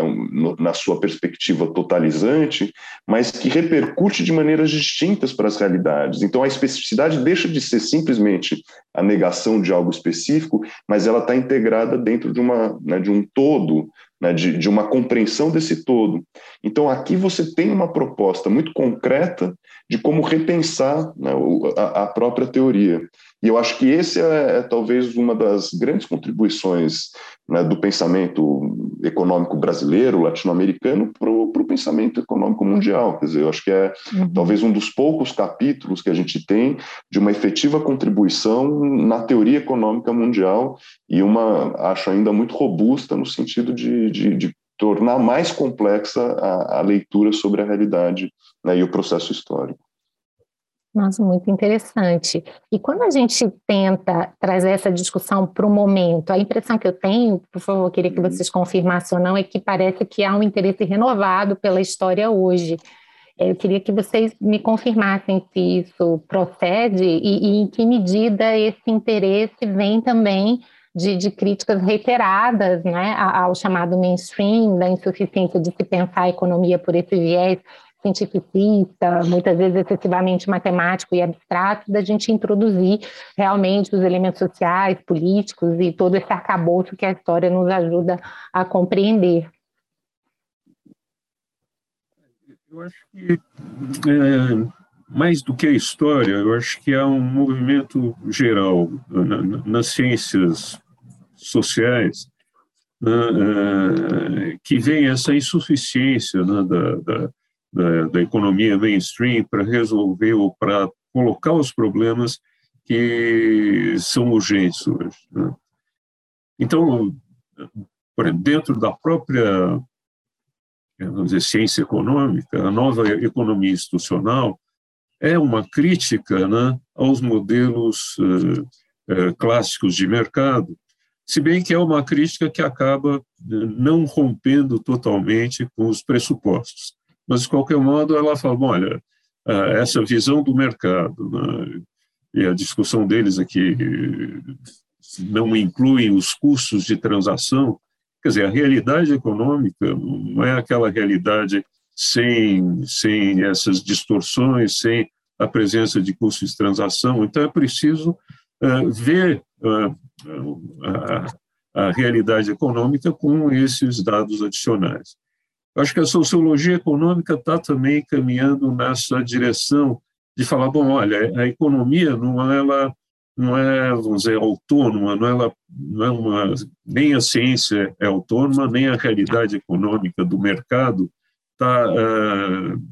na sua perspectiva, totalizante, mas que repercute de maneiras distintas para as realidades. Então, a especificidade deixa de ser simplesmente a negação de algo específico, mas ela está integrada dentro de, uma, né, de um todo, né, de, de uma compreensão desse todo. Então, aqui você tem uma proposta muito concreta de como repensar né, a, a, própria teoria. E eu acho que esse é, é talvez uma das grandes contribuições né, do pensamento econômico brasileiro, latino-americano, para o pensamento econômico mundial. Quer dizer, eu acho que é uhum. talvez um dos poucos capítulos que a gente tem de uma efetiva contribuição na teoria econômica mundial e uma, acho ainda muito robusta no sentido de, de, de tornar mais complexa a, a leitura sobre a realidade né, e o processo histórico. Nossa, muito interessante. E quando a gente tenta trazer essa discussão para o momento, a impressão que eu tenho, por favor, queria que uhum. vocês confirmassem ou não, é que parece que há um interesse renovado pela história hoje. Eu queria que vocês me confirmassem se isso procede e, e em que medida esse interesse vem também de, de, críticas reiteradas né, ao chamado mainstream, da insuficiência de se pensar a economia por esse viés cientificista, muitas vezes excessivamente matemático e abstrato, da gente introduzir realmente os elementos sociais, políticos e todo esse arcabouço que a história nos ajuda a compreender. Eu acho que, é, mais do que a história, eu acho que há um movimento geral na, nas ciências sociais né, é, que vem essa insuficiência né, da, da da, da economia mainstream para resolver ou para colocar os problemas que são urgentes hoje. Né? Então, dentro da própria vamos dizer, ciência econômica, a nova economia institucional é uma crítica né, aos modelos uh, uh, clássicos de mercado, se bem que é uma crítica que acaba não rompendo totalmente com os pressupostos. Mas, de qualquer modo, ela fala, olha, essa visão do mercado né, e a discussão deles aqui não incluem os custos de transação, quer dizer, a realidade econômica não é aquela realidade sem, sem essas distorções, sem a presença de custos de transação. Então, é preciso uh, ver uh, a, a realidade econômica com esses dados adicionais. Acho que a sociologia econômica está também caminhando nessa direção de falar, bom, olha, a economia não é, ela não é, vamos dizer, autônoma, não é, ela, não é uma, nem a ciência é autônoma, nem a realidade econômica do mercado está uh,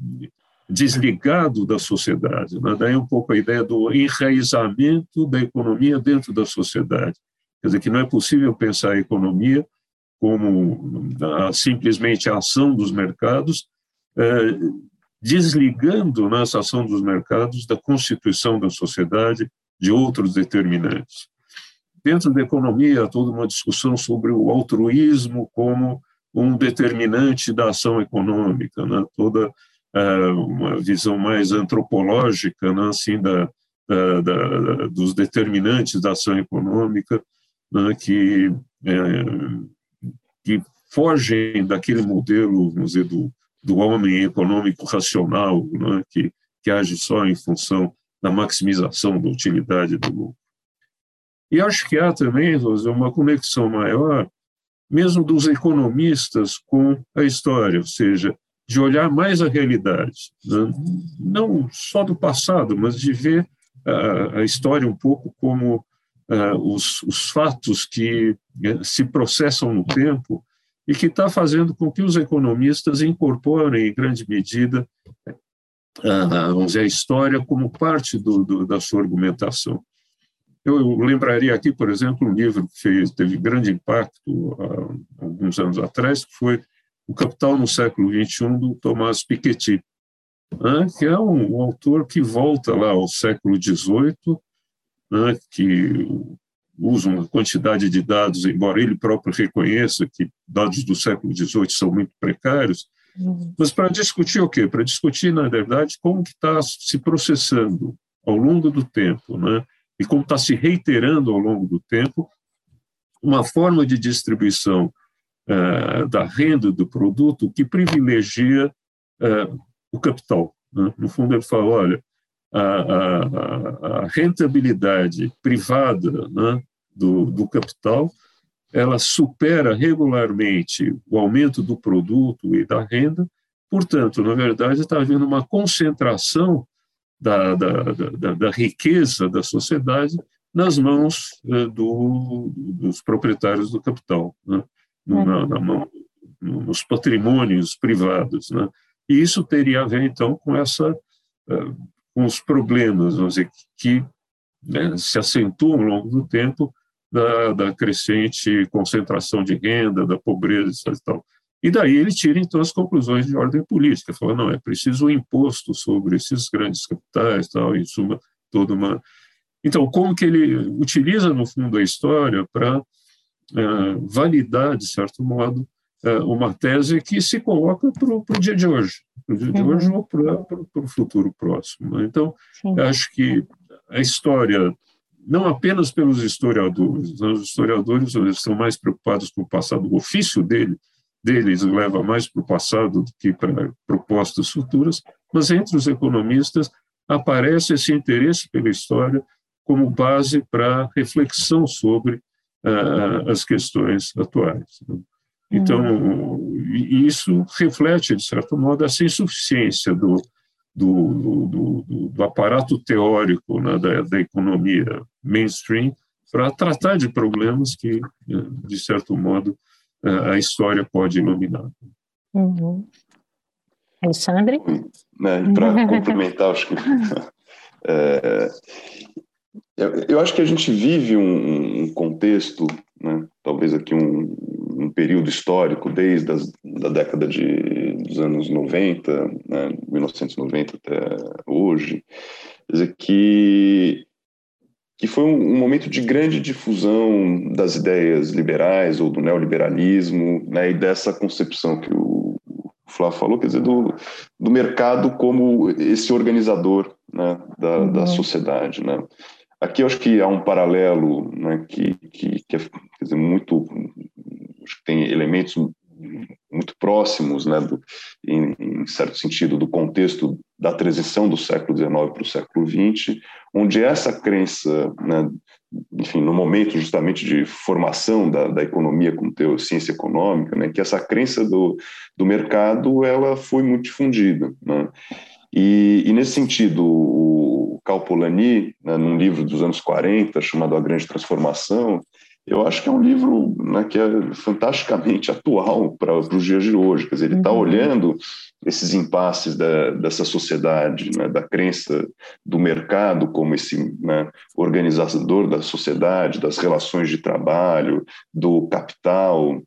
desligado da sociedade. Né? Daí um pouco a ideia do enraizamento da economia dentro da sociedade. Quer dizer, que não é possível pensar a economia como simplesmente a ação dos mercados, é, desligando nessa ação dos mercados da constituição da sociedade de outros determinantes. Dentro da economia, há toda uma discussão sobre o altruísmo como um determinante da ação econômica, né? toda uh, uma visão mais antropológica né? assim, da, da, da, dos determinantes da ação econômica né? que, é, que fogem daquele modelo, vamos dizer, do, do homem econômico racional, né? que, que age só em função da maximização da utilidade do lucro. E acho que há também, José, uma conexão maior, mesmo dos economistas com a história, ou seja, de olhar mais a realidade, né? não só do passado, mas de ver a, a história um pouco como uh, os, os, fatos que uh, se processam no tempo e que está fazendo com que os economistas incorporem, em grande medida, uh, vamos dizer, a história como parte do, do, da sua argumentação. Eu lembraria aqui, por exemplo, um livro que fez, teve grande impacto há alguns anos atrás, que foi O Capital no Século XXI, do Thomas Piketty, que é um, autor que volta lá ao século XVIII, né, que usa uma quantidade de dados, embora ele próprio reconheça que dados do século XVIII são muito precários, uhum. mas para discutir o quê? Para discutir, na verdade, como que está se processando ao longo do tempo, né? e como está se reiterando ao longo do tempo, uma forma de distribuição uh, da renda do produto que privilegia uh, o capital. Né? No fundo, ele fala: olha, a, a, a rentabilidade privada né, do, do capital ela supera regularmente o aumento do produto e da renda, portanto, na verdade, está havendo uma concentração da, da, da, da riqueza da sociedade nas mãos eh, do, dos proprietários do capital, né? na, na mão, nos patrimônios privados. Né? E isso teria a ver, então, com, essa, eh, os problemas vamos dizer, que né, se acentuam ao longo do tempo da, da, crescente concentração de renda, da pobreza e tal. E daí ele tira, então, as conclusões de ordem política, fala, não, é preciso um imposto sobre esses grandes capitais, tal, em suma, toda uma... Então, como que ele utiliza, no fundo, a história para uh, validar, de certo modo, uma tese que se coloca para o dia de hoje, para o dia de hoje uhum. ou para o futuro próximo. Né? Então, acho que a história não apenas pelos historiadores, os historiadores estão mais preocupados com o passado, o ofício dele deles leva mais para o passado do que para propostas futuras, mas entre os economistas aparece esse interesse pela história como base para reflexão sobre uh, as questões atuais. Então, uhum. isso reflete, de certo modo, essa insuficiência do, do, do, do aparato teórico né, da, da economia mainstream para tratar de problemas que, de certo modo, a história pode iluminar. Uhum. Alexandre? Né, Para complementar, acho que. É, eu, eu, acho que a gente vive um, um contexto, né, talvez aqui um, um, período histórico, desde as, da década de, dos anos 90, né, 1990 até hoje, dizer, que que foi um, um, momento de grande difusão das ideias liberais ou do neoliberalismo, né, e dessa concepção que o Flávio falou, quer dizer, do, do mercado como esse organizador né, da, uhum. da sociedade. Né. Aqui eu acho que há um paralelo né, que, que, que é dizer, muito, acho que tem elementos muito próximos, né, do, em, em, certo sentido, do contexto da transição do século XIX para o século XX, onde essa crença, né, enfim, no momento justamente de formação da, da economia como teu, ciência econômica, né, que essa crença do, do mercado ela foi muito difundida. Né? E, e, nesse sentido, o Cal Polanyi, né, num livro dos anos 40 chamado A Grande Transformação, eu acho que é um livro né, que é fantasticamente atual para os dias de hoje. Quer dizer, ele está uhum. olhando esses impasses da, dessa sociedade, né, da crença do mercado como esse né, organizador da sociedade, das relações de trabalho, do capital,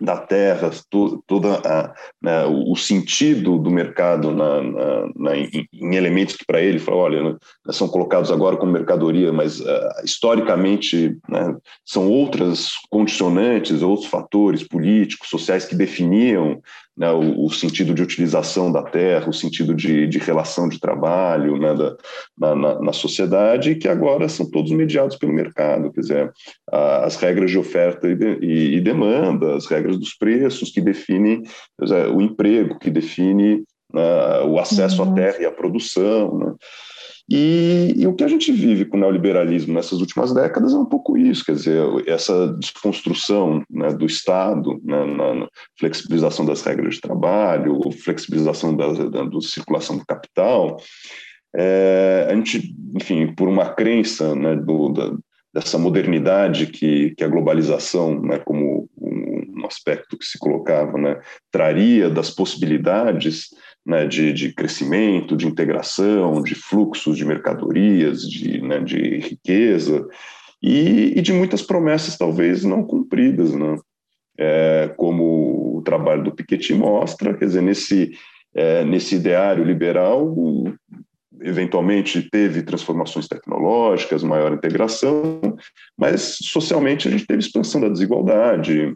da terra, to, toda né, o sentido do mercado na, na, na, em, em, elementos que para ele fala, olha, né, são colocados agora como mercadoria, mas uh, historicamente né, são outras condicionantes, outros fatores políticos, sociais que definiam né, o, o, sentido de utilização da terra, o sentido de, de relação de trabalho né, da, na, na, na, sociedade, que agora são todos mediados pelo mercado, quer dizer, a, as regras de oferta e, de, e, e, demanda, as regras dos preços que definem dizer, o emprego, que define né, o acesso uhum. à terra e à produção, né? E, e, o que a gente vive com o neoliberalismo nessas últimas décadas é um pouco isso, quer dizer, essa desconstrução né, do Estado, né, na, flexibilização das regras de trabalho, flexibilização da, da, da circulação do capital. É, a gente, enfim, por uma crença né, do, da, dessa modernidade que, que a globalização, né, como um, um aspecto que se colocava, né, traria das possibilidades né, de, de crescimento, de integração, de fluxos de mercadorias, de, né, de riqueza, e, e, de muitas promessas talvez não cumpridas, né? É, como o trabalho do Piketty mostra, quer dizer, nesse, é, nesse ideário liberal, eventualmente teve transformações tecnológicas, maior integração, mas socialmente a gente teve expansão da desigualdade,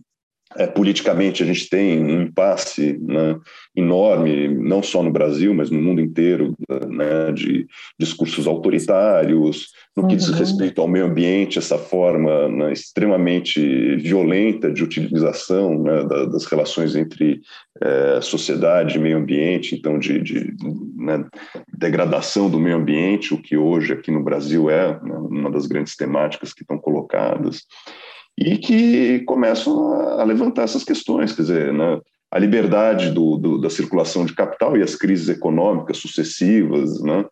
é, politicamente, a gente tem um impasse né, enorme, não só no Brasil, mas no mundo inteiro, né, de discursos autoritários, no que diz uhum. respeito ao meio ambiente, essa forma né, extremamente violenta de utilização né, da, das relações entre é, sociedade e meio ambiente, então, de, de né, degradação do meio ambiente, o que hoje aqui no Brasil é né, uma das grandes temáticas que estão colocadas e que começam a levantar essas questões, quer dizer, né, a liberdade do, do, da circulação de capital e as crises econômicas sucessivas. Né?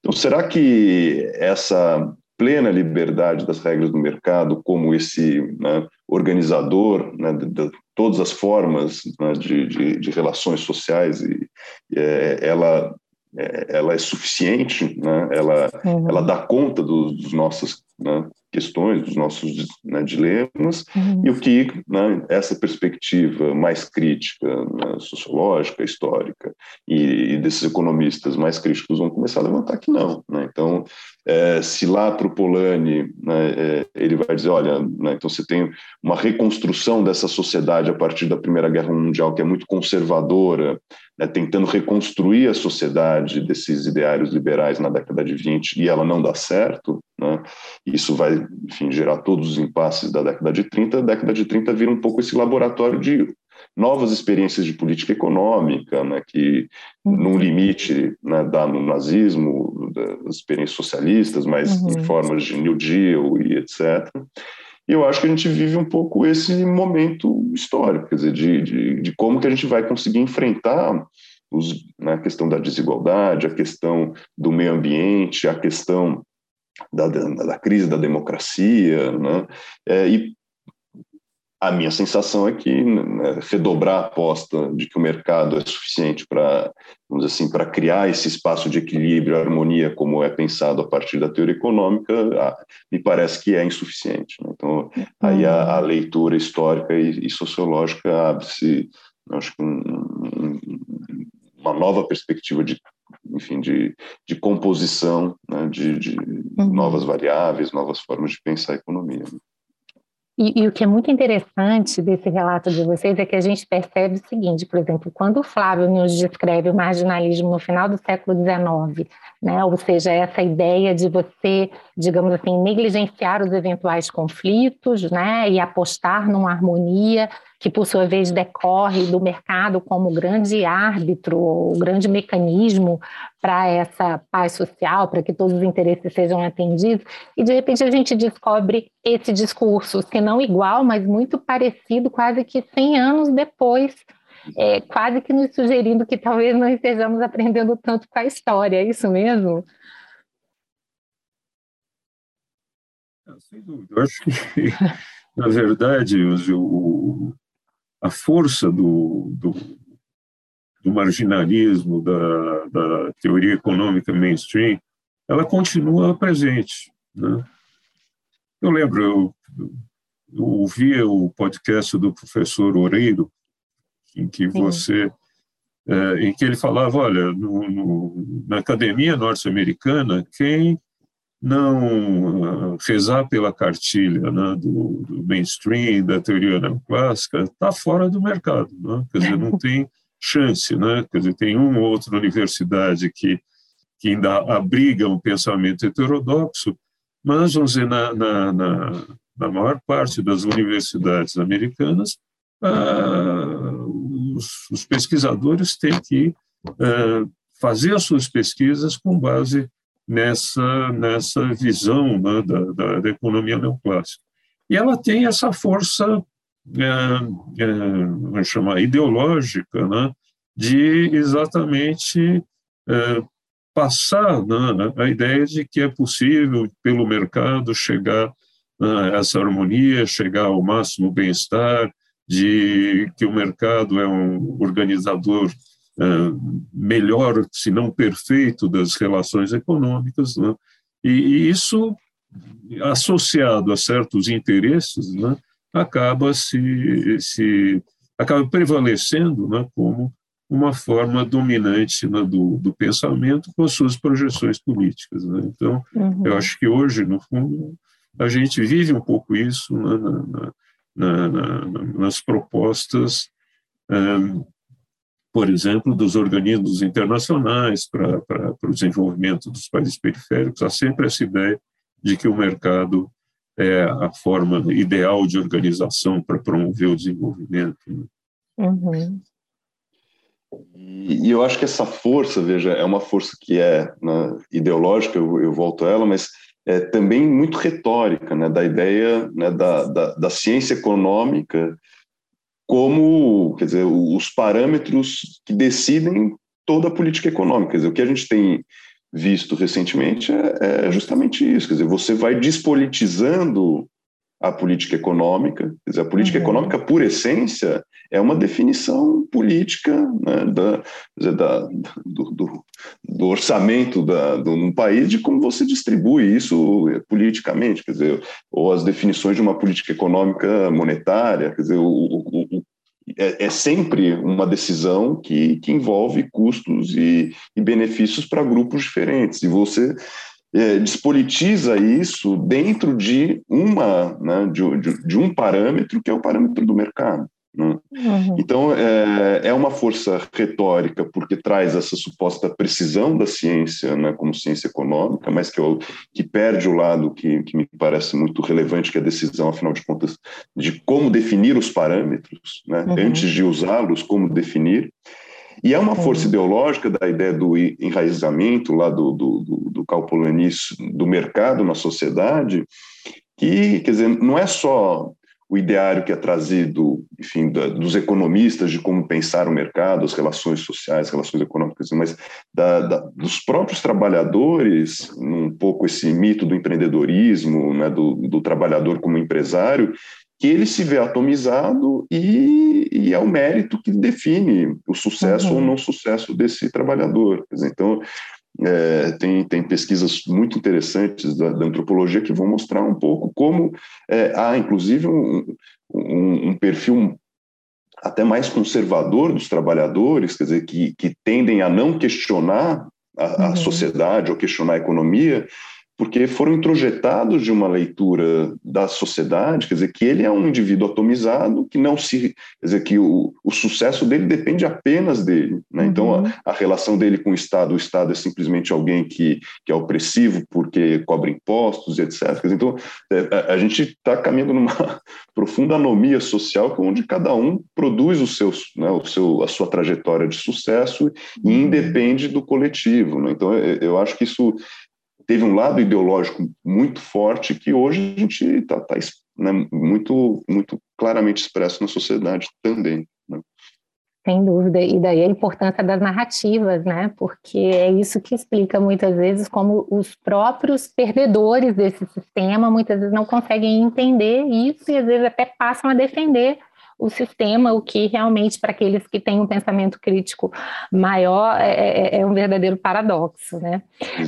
Então, será que essa plena liberdade das regras do mercado, como esse né, organizador né, de, de, todas as formas né, de, de, de, relações sociais, e, é, ela, é, ela é suficiente, né, ela, uhum. ela dá conta dos, dos nossos né, questões, dos nossos né, dilemas, uhum. e o que né, essa perspectiva mais crítica, né, sociológica, histórica, e, e, desses economistas mais críticos vão começar a levantar que não. Né? Então, é, se lá para o Polanyi né, é, ele vai dizer, olha, então você tem uma reconstrução dessa sociedade a partir da Primeira Guerra Mundial que é muito conservadora, tentando reconstruir a sociedade desses ideários liberais na década de 20 e ela não dá certo, né, isso vai, enfim, gerar todos os impasses da década de 30, a década de 30 vira um pouco esse laboratório de novas experiências de política econômica, né, que uhum. num limite né, dá no nazismo, das experiências socialistas, mas uhum. em formas de New Deal e etc. E eu acho que a gente vive um pouco esse momento histórico, quer dizer, de, de, de como que a gente vai conseguir enfrentar os, né, a questão da desigualdade, a questão do meio ambiente, a questão da, da, crise da democracia, né, é, e a minha sensação é que né, redobrar a aposta de que o mercado é suficiente para, vamos dizer assim, para criar esse espaço de equilíbrio, harmonia, como é pensado a partir da teoria econômica, me parece que é insuficiente. Né? Então, aí a, a, leitura histórica e, e sociológica abre-se, acho que um, um, uma nova perspectiva de enfim, de, de composição, né, de, de uhum. novas variáveis, novas formas de pensar a economia. Né? E, e, o que é muito interessante desse relato de vocês é que a gente percebe o seguinte, por exemplo, quando o Flávio nos descreve o marginalismo no final do século XIX, né, ou seja, essa ideia de você, digamos assim, negligenciar os eventuais conflitos né, e apostar numa harmonia que por sua vez decorre do mercado como grande árbitro, ou grande mecanismo para essa paz social, para que todos os interesses sejam atendidos, e de repente a gente descobre esse discurso, se não igual, mas muito parecido, quase que 100 anos depois, é, quase que nos sugerindo que talvez não estejamos aprendendo tanto com a história, é isso mesmo? Sem dúvida, eu acho que, na verdade, o, a força do, do, do marginalismo, da, da, teoria econômica mainstream, ela continua presente. Né? Eu lembro, eu, eu ouvi o podcast do professor Oreiro, em que você é, em que ele falava, olha, no, no, na academia norte-americana, quem não rezar pela cartilha né, do, do, mainstream, da teoria neoclássica, está fora do mercado. Né? Quer dizer, não tem chance. Né? Quer dizer, tem uma ou outra universidade que, que ainda abriga um pensamento heterodoxo, mas, vamos dizer, na, na, na, na maior parte das universidades americanas, ah, os, os, pesquisadores têm que ah, fazer as suas pesquisas com base nessa, nessa visão né, da, da, da, economia neoclássica. E ela tem essa força, é, é, vamos chamar, ideológica, né, de exatamente é, passar né, a ideia de que é possível, pelo mercado, chegar a essa harmonia, chegar ao máximo bem-estar, de que o mercado é um organizador uh, melhor, se não perfeito, das relações econômicas, né? e, e, isso, associado a certos interesses, né, acaba se, se acaba prevalecendo né, como uma forma dominante né, do, do, pensamento com as suas projeções políticas. Né? Então, uhum. eu acho que hoje, no fundo, a gente vive um pouco isso né, na, na, na, nas propostas, um, por exemplo, dos organismos internacionais para, para, para o desenvolvimento dos países periféricos. Há sempre essa ideia de que o mercado é a forma ideal de organização para promover o desenvolvimento. Né? Uhum. E, e, eu acho que essa força, veja, é uma força que é né, ideológica, eu, eu, volto a ela, mas é também muito retórica, né, da ideia né, da, da, da ciência econômica como, quer dizer, os parâmetros que decidem toda a política econômica. Quer dizer, o que a gente tem visto recentemente é, é justamente isso, quer dizer, você vai despolitizando a política econômica. Quer dizer, a política uhum. econômica, por essência, é uma definição política né, da, da, do, do, do, orçamento da, do, um país, de como você distribui isso politicamente, quer dizer, ou as definições de uma política econômica monetária, quer dizer, o, o, o é, é, sempre uma decisão que, que envolve custos e, e benefícios para grupos diferentes. E você é, despolitiza isso dentro de uma né, de, de, de, um parâmetro que é o parâmetro do mercado. Né? Uhum. Então é, é uma força retórica porque traz essa suposta precisão da ciência né, como ciência econômica, mas que, que perde o lado que, que me parece muito relevante, que é a decisão, afinal de contas, de como definir os parâmetros, né, uhum. antes de usá-los, como definir. E é uma força ideológica da ideia do enraizamento lá do, do, do, do do mercado na sociedade, que, quer dizer, não é só o ideário que é trazido, enfim, da, dos economistas de como pensar o mercado, as relações sociais, as relações econômicas, mas da, da, dos próprios trabalhadores, um pouco esse mito do empreendedorismo, né, do, do trabalhador como empresário, que ele se vê atomizado e, e é o mérito que define o sucesso uhum. ou não sucesso desse trabalhador. então, é, tem, tem pesquisas muito interessantes da, da, antropologia que vão mostrar um pouco como é, há, inclusive, um, um, um, perfil até mais conservador dos trabalhadores, quer dizer, que, que tendem a não questionar a, a uhum. sociedade ou questionar a economia, porque foram introjetados de uma leitura da sociedade, quer dizer, que ele é um indivíduo atomizado, que não se. Quer dizer, que o, o sucesso dele depende apenas dele. Né? Então, uhum. Então, a, a, relação dele com o Estado, o Estado é simplesmente alguém que, que é opressivo porque cobra impostos, etc. Dizer, então, é, a, a, gente está caminhando numa profunda anomia social, é onde cada um produz os seus, né, o seu, a sua trajetória de sucesso e uhum. independe do coletivo. Né? Então, eu, eu acho que isso teve um lado ideológico muito forte que hoje a gente está tá, né, muito, muito claramente expresso na sociedade também. Né? Sem dúvida, e daí a importância das narrativas, né? Porque é isso que explica muitas vezes como os próprios perdedores desse sistema muitas vezes não conseguem entender isso e às vezes até passam a defender o sistema, o que realmente, para aqueles que têm um pensamento crítico maior, é, é, é um verdadeiro paradoxo, né?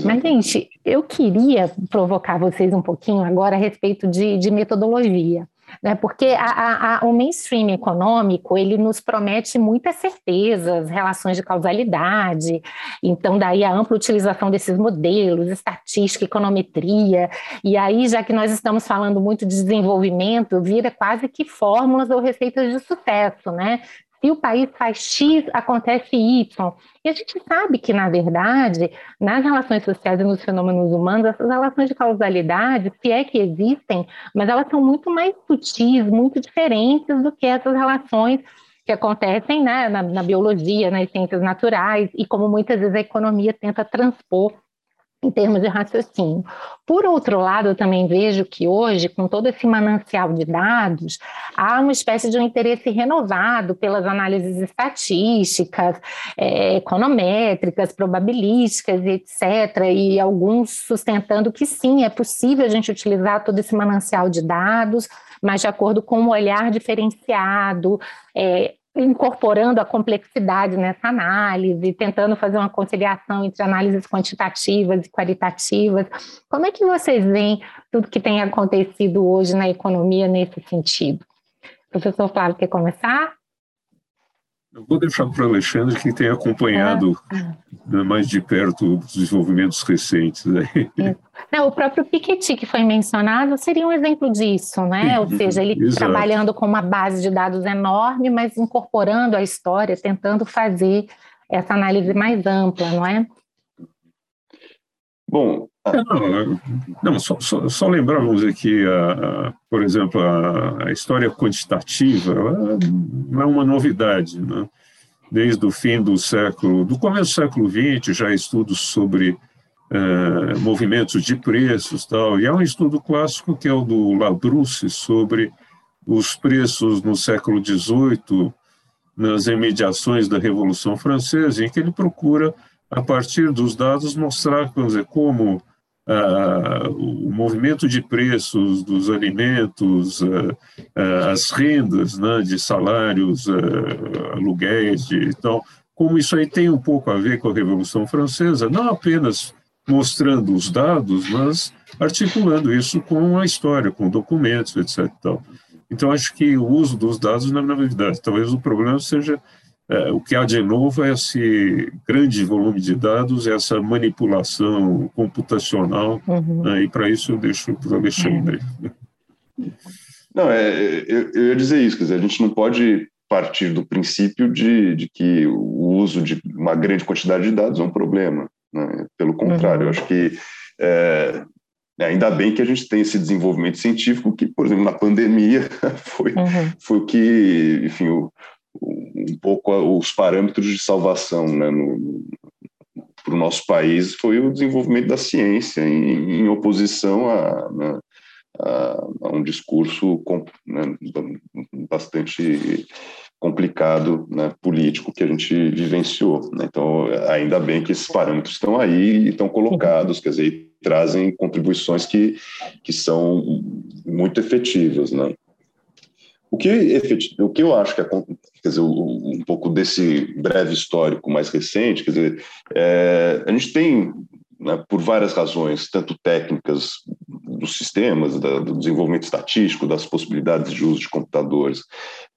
Mas, gente, eu queria provocar vocês um pouquinho agora a respeito de, de metodologia. Né? Porque a, a, o mainstream econômico ele nos promete muitas certezas, relações de causalidade. Então, daí a ampla utilização desses modelos, estatística, econometria. E aí, já que nós estamos falando muito de desenvolvimento, vira quase que fórmulas ou receitas de sucesso, né? Se o país faz X, acontece Y. E a gente sabe que, na verdade, nas relações sociais e nos fenômenos humanos, essas relações de causalidade, se é que existem, mas elas são muito mais sutis, muito diferentes do que essas relações que acontecem né, na, na biologia, nas ciências naturais, e como muitas vezes a economia tenta transpor em termos de raciocínio. Por outro lado, eu também vejo que hoje, com todo esse manancial de dados, há uma espécie de um interesse renovado pelas análises estatísticas, é, econométricas, probabilísticas, etc., e alguns sustentando que sim, é possível a gente utilizar todo esse manancial de dados, mas de acordo com um olhar diferenciado, é, incorporando a complexidade nessa análise, tentando fazer uma conciliação entre análises quantitativas e qualitativas. Como é que vocês veem tudo que tem acontecido hoje na economia nesse sentido? Professor Flávio, quer começar? Eu vou deixar para o Alexandre, que tem acompanhado ah. mais de perto os desenvolvimentos recentes. Né? Não, o próprio Piketty, que foi mencionado, seria um exemplo disso, né? Ou seja, ele Exato. trabalhando com uma base de dados enorme, mas incorporando a história, tentando fazer essa análise mais ampla, não é? Bom, não, não só, só, só que, a, por exemplo, a, a, história quantitativa não é uma novidade. Né? Desde o fim do século, do começo do século XX, já estudos sobre é, movimentos de preços tal, e há um estudo clássico que é o do Labrousse sobre os preços no século XVIII nas imediações da Revolução Francesa, em que ele procura, a partir dos dados, mostrar dizer, como Uh, o movimento de preços dos alimentos, uh, uh, as rendas né, de salários, aluguéis, de, então, como isso aí tem um pouco a ver com a Revolução Francesa, não apenas mostrando os dados, mas articulando isso com a história, com documentos, etc. Então, acho que o uso dos dados não é novidade. Talvez o problema seja o que há de novo é esse grande volume de dados, essa manipulação computacional, uhum. né, e para isso eu deixo para o Alexandre. Não, é, eu, eu ia dizer isso, quer dizer, a gente não pode partir do princípio de, de que o uso de uma grande quantidade de dados é um problema. Né? Pelo contrário, uhum. eu acho que é, ainda bem que a gente tem esse desenvolvimento científico que, por exemplo, na pandemia foi, uhum. foi o que, enfim, o, um pouco os parâmetros de salvação né, para o nosso país foi o desenvolvimento da ciência em, em oposição a, né, a, a, um discurso né, bastante complicado né, político que a gente vivenciou. Né? Então, ainda bem que esses parâmetros estão aí e estão colocados, quer dizer, trazem contribuições que, que são muito efetivas. Né? O que, o que eu acho que é, quer dizer, um pouco desse breve histórico mais recente, quer dizer, é, a gente tem, né, por várias razões, tanto técnicas dos sistemas, da, do desenvolvimento estatístico, das possibilidades de uso de computadores,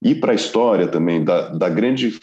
e para a história também da, da grande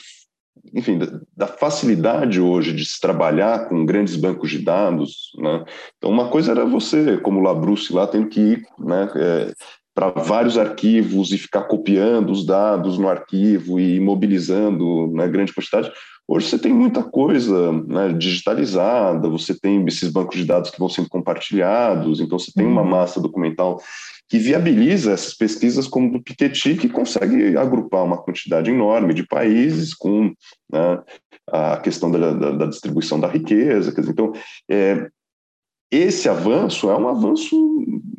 enfim, da, da, facilidade hoje de se trabalhar com grandes bancos de dados, né? Então, uma coisa era você, como Labrousse lá, tendo que ir, né, é, para vários arquivos e ficar copiando os dados no arquivo e mobilizando na né, grande quantidade. Hoje você tem muita coisa né, digitalizada, você tem esses bancos de dados que vão sendo compartilhados, então você tem uma uhum. massa documental que viabiliza essas pesquisas como do Piketty, que consegue agrupar uma quantidade enorme de países com né, a questão da, da, da, distribuição da riqueza. Dizer, então, é, esse avanço é um avanço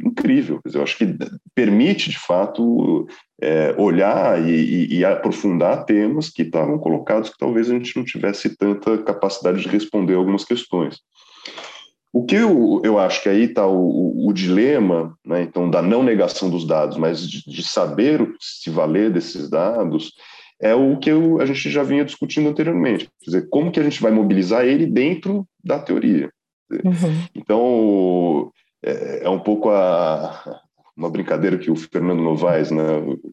incrível. Eu acho que permite, de fato, é, olhar e, e, e, aprofundar temas que estavam colocados que talvez a gente não tivesse tanta capacidade de responder algumas questões. O que eu, eu acho que aí está o, o, o, dilema, né, então, da não negação dos dados, mas de, de saber se valer desses dados, é o que eu, a gente já vinha discutindo anteriormente. Quer dizer, como que a gente vai mobilizar ele dentro da teoria. Uhum. Então, é, é, um pouco a, uma brincadeira que o Fernando Novaes, né,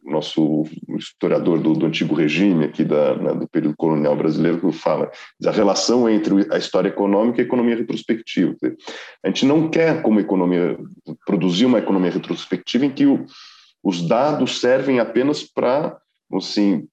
nosso historiador do, do antigo regime aqui da, né, do período colonial brasileiro, fala a relação entre a história econômica e a economia retrospectiva. A gente não quer, como economia, produzir uma economia retrospectiva em que o, os dados servem apenas para assim,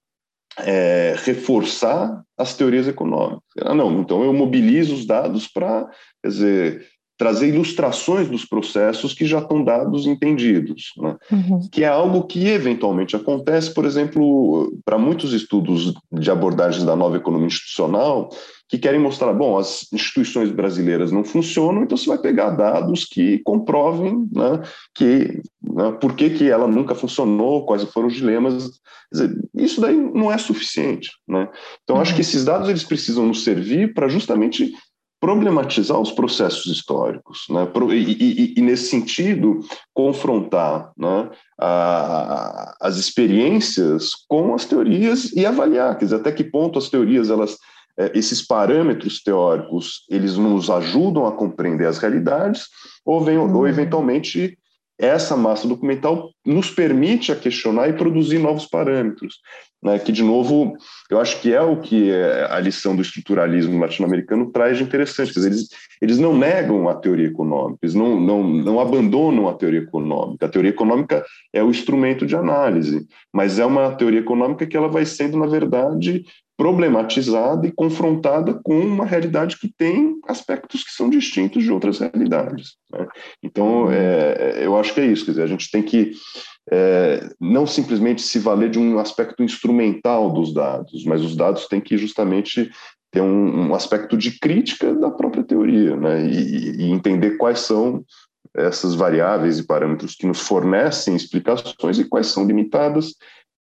é, reforçar as teorias econômicas. Ah, não, então eu mobilizo os dados para, quer dizer, trazer ilustrações dos processos que já estão dados entendidos, né? uhum. que é algo que eventualmente acontece, por exemplo, para muitos estudos de abordagens da nova economia institucional, que querem mostrar, bom, as instituições brasileiras não funcionam, então você vai pegar dados que comprovem né, que, né, por que, que ela nunca funcionou, quais foram os dilemas. Dizer, isso daí não é suficiente. Né? Então, uhum. acho que esses dados eles precisam nos servir para justamente problematizar os processos históricos, né? e, e, e nesse sentido, confrontar né, a, as experiências com as teorias e avaliar, quer dizer, até que ponto as teorias, elas, é, esses parâmetros teóricos, eles nos ajudam a compreender as realidades, ou, vem, ou uhum. eventualmente essa massa documental nos permite a questionar e produzir novos parâmetros, né, que, de novo, eu acho que é o que a lição do estruturalismo latino-americano traz de interessante. Dizer, eles, eles não negam a teoria econômica, eles não, não, não abandonam a teoria econômica. A teoria econômica é o instrumento de análise, mas é uma teoria econômica que ela vai sendo, na verdade, problematizada e confrontada com uma realidade que tem aspectos que são distintos de outras realidades. Né? Então, é, eu acho que é isso, quer dizer, a gente tem que é, não simplesmente se valer de um aspecto instrumental dos dados, mas os dados têm que justamente ter um, um aspecto de crítica da própria teoria, né? e, e entender quais são essas variáveis e parâmetros que nos fornecem explicações e quais são limitadas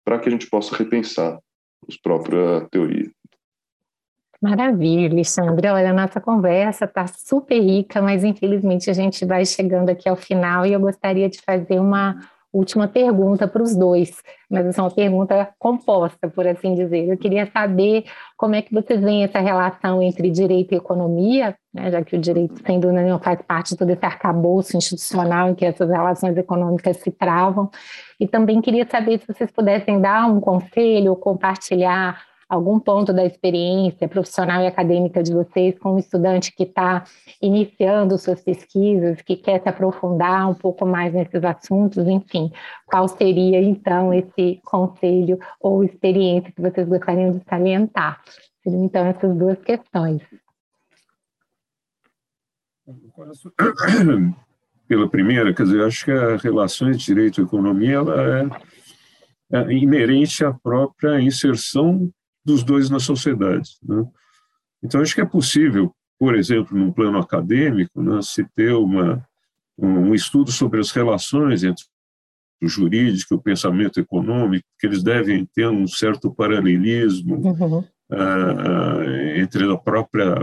para que a gente possa repensar a própria teoria. Maravilha, Alexandre. Olha, a nossa conversa está super rica, mas infelizmente a gente vai chegando aqui ao final e eu gostaria de fazer uma última pergunta para os dois, mas essa é uma pergunta composta, por assim dizer. Eu queria saber como é que vocês veem essa relação entre direito e economia, né, já que o direito, sem dúvida nenhuma, faz parte de todo esse arcabouço institucional em que essas relações econômicas se travam. E também queria saber se vocês pudessem dar um conselho ou compartilhar algum ponto da experiência profissional e acadêmica de vocês com um estudante que está iniciando suas pesquisas, que quer se aprofundar um pouco mais nesses assuntos, enfim, qual seria então esse conselho ou experiência que vocês gostariam de salientar? Seriam então essas duas questões. Pela primeira, quer dizer, acho que a relação entre direito e economia ela é, é inerente à própria inserção dos dois na sociedade. Né? Então, acho que é possível, por exemplo, num plano acadêmico, né, se ter uma, um estudo sobre as relações entre o jurídico e o pensamento econômico, que eles devem ter um certo paralelismo uhum. uh, entre a própria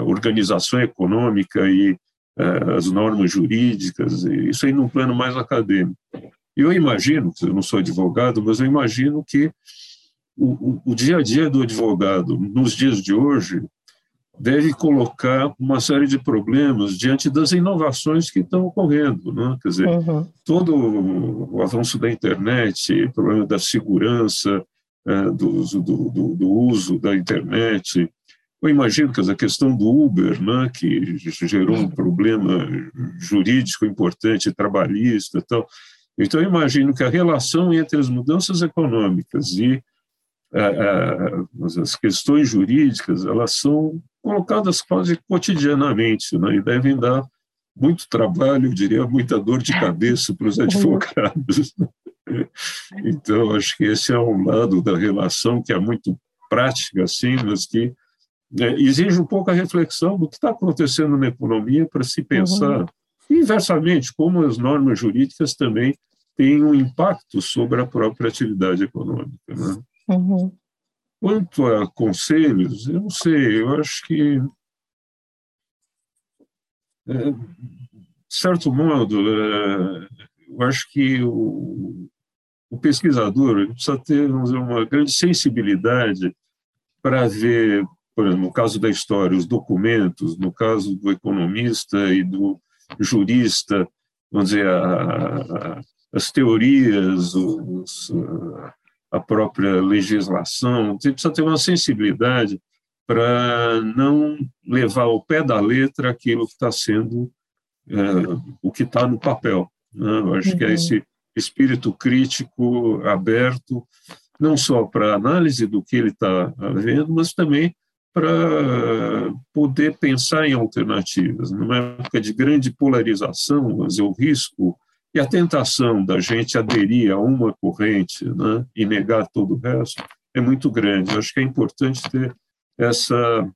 organização econômica e uh, as normas jurídicas, isso aí num plano mais acadêmico. Eu imagino, eu não sou advogado, mas eu imagino que o, o, dia a dia do advogado nos dias de hoje deve colocar uma série de problemas diante das inovações que estão ocorrendo, né? quer dizer, uhum. todo o avanço da internet, problema da segurança, é, do, do, do, do, uso da internet, eu imagino que a questão do Uber, né, que gerou um problema jurídico importante, trabalhista, tal. Então eu imagino que a relação entre as mudanças econômicas e as questões jurídicas elas são colocadas quase cotidianamente né, e devem dar muito trabalho, eu diria, muita dor de cabeça para os advogados. Então, acho que esse é um lado da relação que é muito prática, assim, mas que é, exige um pouco a reflexão do que está acontecendo na economia para se pensar, uhum. inversamente, como as normas jurídicas também têm um impacto sobre a própria atividade econômica. Né? Uhum. Quanto a conselhos, eu não sei, eu acho que, é, de certo modo, é, eu acho que o, o pesquisador precisa ter dizer, uma grande sensibilidade para ver, por exemplo, no caso da história, os documentos, no caso do economista e do jurista, vamos dizer, a, a as teorias, os, a própria legislação, você precisa ter uma sensibilidade para não levar ao pé da letra aquilo que está sendo, é, o que está no papel. Né? Eu acho uhum. que é uhum. esse espírito crítico aberto, não só para análise do que ele está vendo, mas também para poder pensar em alternativas. Numa época de grande polarização, mas o risco e a tentação da gente aderir a uma corrente né, e negar todo o resto é muito grande. Eu acho que é importante ter essa,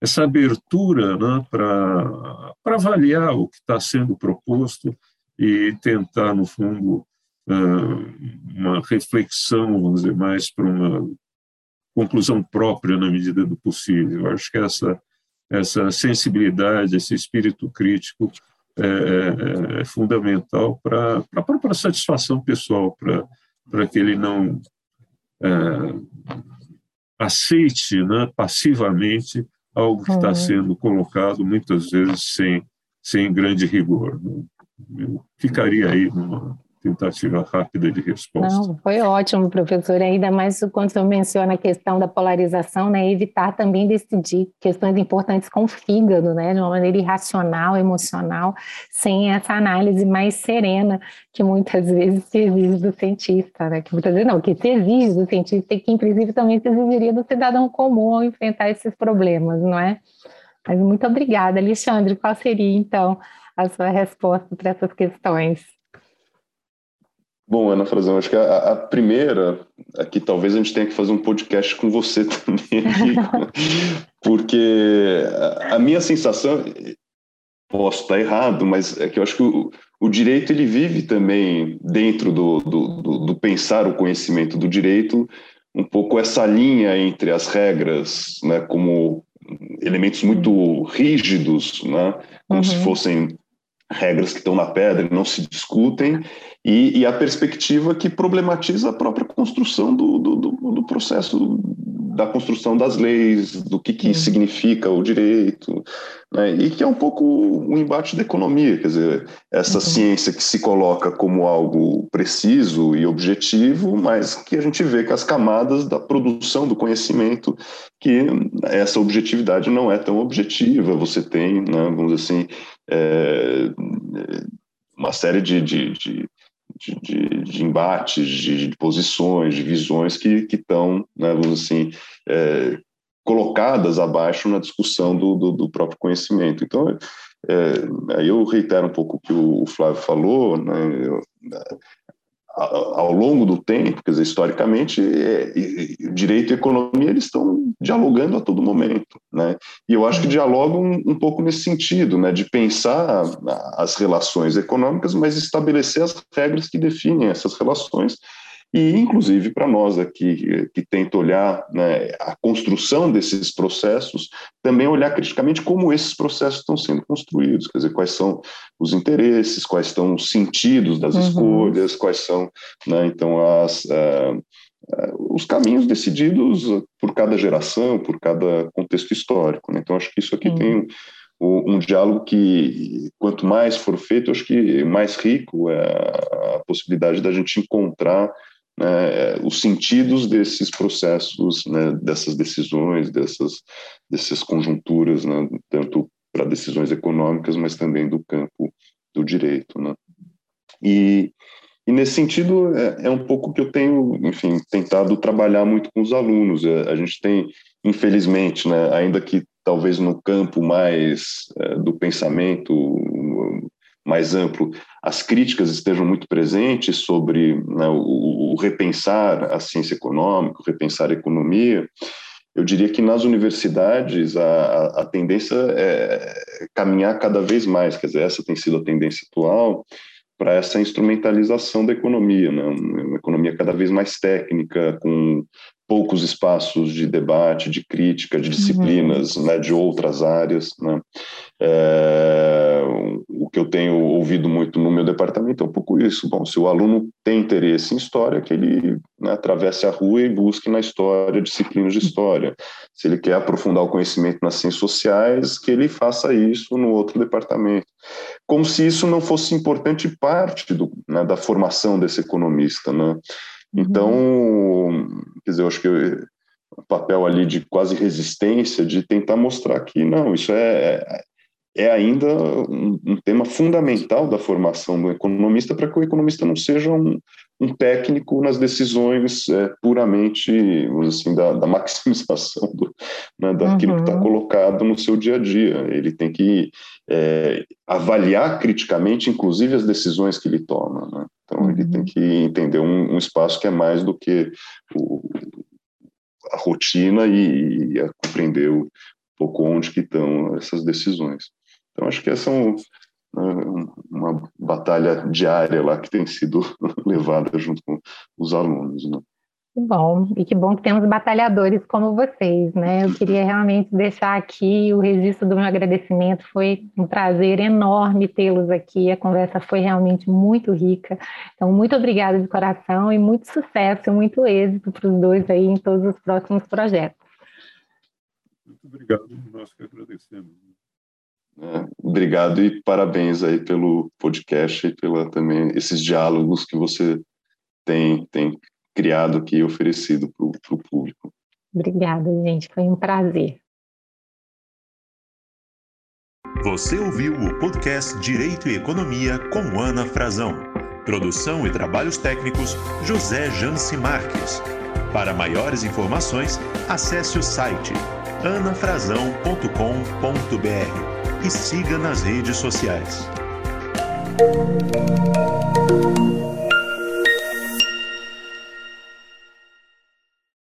essa abertura né, para avaliar o que está sendo proposto e tentar, no fundo, uma reflexão, vamos dizer, mais para uma conclusão própria na medida do possível. Eu acho que essa, essa sensibilidade, esse espírito crítico é, é, é fundamental para a própria satisfação pessoal, para que ele não é, aceite né, passivamente algo que está uhum. sendo colocado muitas vezes sem, sem grande rigor. Eu ficaria aí numa, tentativa rápida de resposta. Não, foi ótimo, professor, ainda mais quando você menciona a questão da polarização, né, evitar também decidir questões importantes com o fígado, né, de uma maneira irracional, emocional, sem essa análise mais serena que muitas vezes se exige do cientista, né, que muitas vezes não, que se exige do cientista e que, princípio, também se exigiria do cidadão comum ao enfrentar esses problemas, não é? Mas muito obrigada, Alexandre. Qual seria, então, a sua resposta para essas questões? Bom, Ana Frazão, acho que a, a, primeira, aqui talvez a gente tenha que fazer um podcast com você também, porque a, a, minha sensação, posso estar errado, mas é que eu acho que o, o direito ele vive também dentro do, do, do, do, pensar o conhecimento do direito, um pouco essa linha entre as regras, né, como elementos muito rígidos, né, como uhum. se fossem regras que estão na pedra e não se discutem, e, e, a perspectiva que problematiza a própria construção do, do, do, do processo da construção das leis, do que, que uhum. significa o direito, né? e que é um pouco o um embate da economia, quer dizer, essa uhum. ciência que se coloca como algo preciso e objetivo, mas que a gente vê que as camadas da produção do conhecimento, que essa objetividade não é tão objetiva, você tem, né, vamos dizer assim, é, uma série de, de, de de, de, de, embates, de, de, posições, de visões que estão, né, vamos assim, é, colocadas abaixo na discussão do, do, do próprio conhecimento. Então, é, aí eu reitero um pouco o que o Flávio falou, né, ao longo do tempo, quer dizer, historicamente, é, direito e economia eles estão dialogando a todo momento, né? E eu acho que dialogam um, um, pouco nesse sentido, né, de pensar as relações econômicas, mas estabelecer as regras que definem essas relações e inclusive para nós aqui que tenta olhar né, a construção desses processos, também olhar criticamente como esses processos estão sendo construídos, quer dizer, quais são os interesses, quais estão os sentidos das uhum. escolhas, quais são, né, então, as, uh, uh, os caminhos decididos por cada geração, por cada contexto histórico. Né? Então, acho que isso aqui uhum. tem um, um diálogo que, quanto mais for feito, acho que mais rico é a possibilidade da gente encontrar né, os sentidos desses processos, né, dessas decisões, dessas, dessas conjunturas, né, tanto para decisões econômicas, mas também do campo do direito. Né. E, e nesse sentido, é, é, um pouco que eu tenho, enfim, tentado trabalhar muito com os alunos. É, a gente tem, infelizmente, né, ainda que talvez no campo mais é, do pensamento mais amplo, as críticas estejam muito presentes sobre né, o, o, repensar a ciência econômica, o repensar a economia, eu diria que nas universidades a, a, tendência é caminhar cada vez mais, quer dizer, essa tem sido a tendência atual para essa instrumentalização da economia, né? uma economia cada vez mais técnica, com poucos espaços de debate, de crítica, de uhum. disciplinas, uhum. né, de outras áreas. Né? É, o que eu tenho ouvido muito no meu departamento é um pouco isso. Bom, se o aluno tem interesse em história, que ele né, atravesse a rua e busque na história disciplinas de história. Se ele quer aprofundar o conhecimento nas ciências sociais, que ele faça isso no outro departamento. Como se isso não fosse importante parte do, né, da formação desse economista. Né? Então, quer dizer, eu acho que o papel ali de quase resistência, de tentar mostrar que não, isso é, é ainda um, um, tema fundamental da formação do economista para que o economista não seja um, um técnico nas decisões é, puramente assim, da, da maximização do, né, daquilo uhum. que está colocado no seu dia a dia. Ele tem que é, avaliar criticamente, inclusive, as decisões que ele toma. Né? Então, uhum. ele tem uhum. que entender um, um, espaço que é mais do que o, a rotina e, e a compreender um pouco onde que estão essas decisões. Então, acho que essa é um, uma batalha diária lá que tem sido levada junto com os alunos. Né? Que bom, e que bom que temos batalhadores como vocês, né? Eu queria realmente deixar aqui o registro do meu agradecimento, foi um prazer enorme tê-los aqui, a conversa foi realmente muito rica, então muito obrigada de coração e muito sucesso, muito êxito para os dois aí em todos os próximos projetos. Muito obrigado, nós que agradecemos. É, obrigado e parabéns aí pelo podcast e pela também esses diálogos que você tem, tem criado aqui e oferecido para o público. Obrigada, gente. Foi um prazer. Você ouviu o podcast Direito e Economia com Ana Frazão. Produção e trabalhos técnicos José Janci Marques. Para maiores informações, acesse o site anafrazão.com.br e siga nas redes sociais.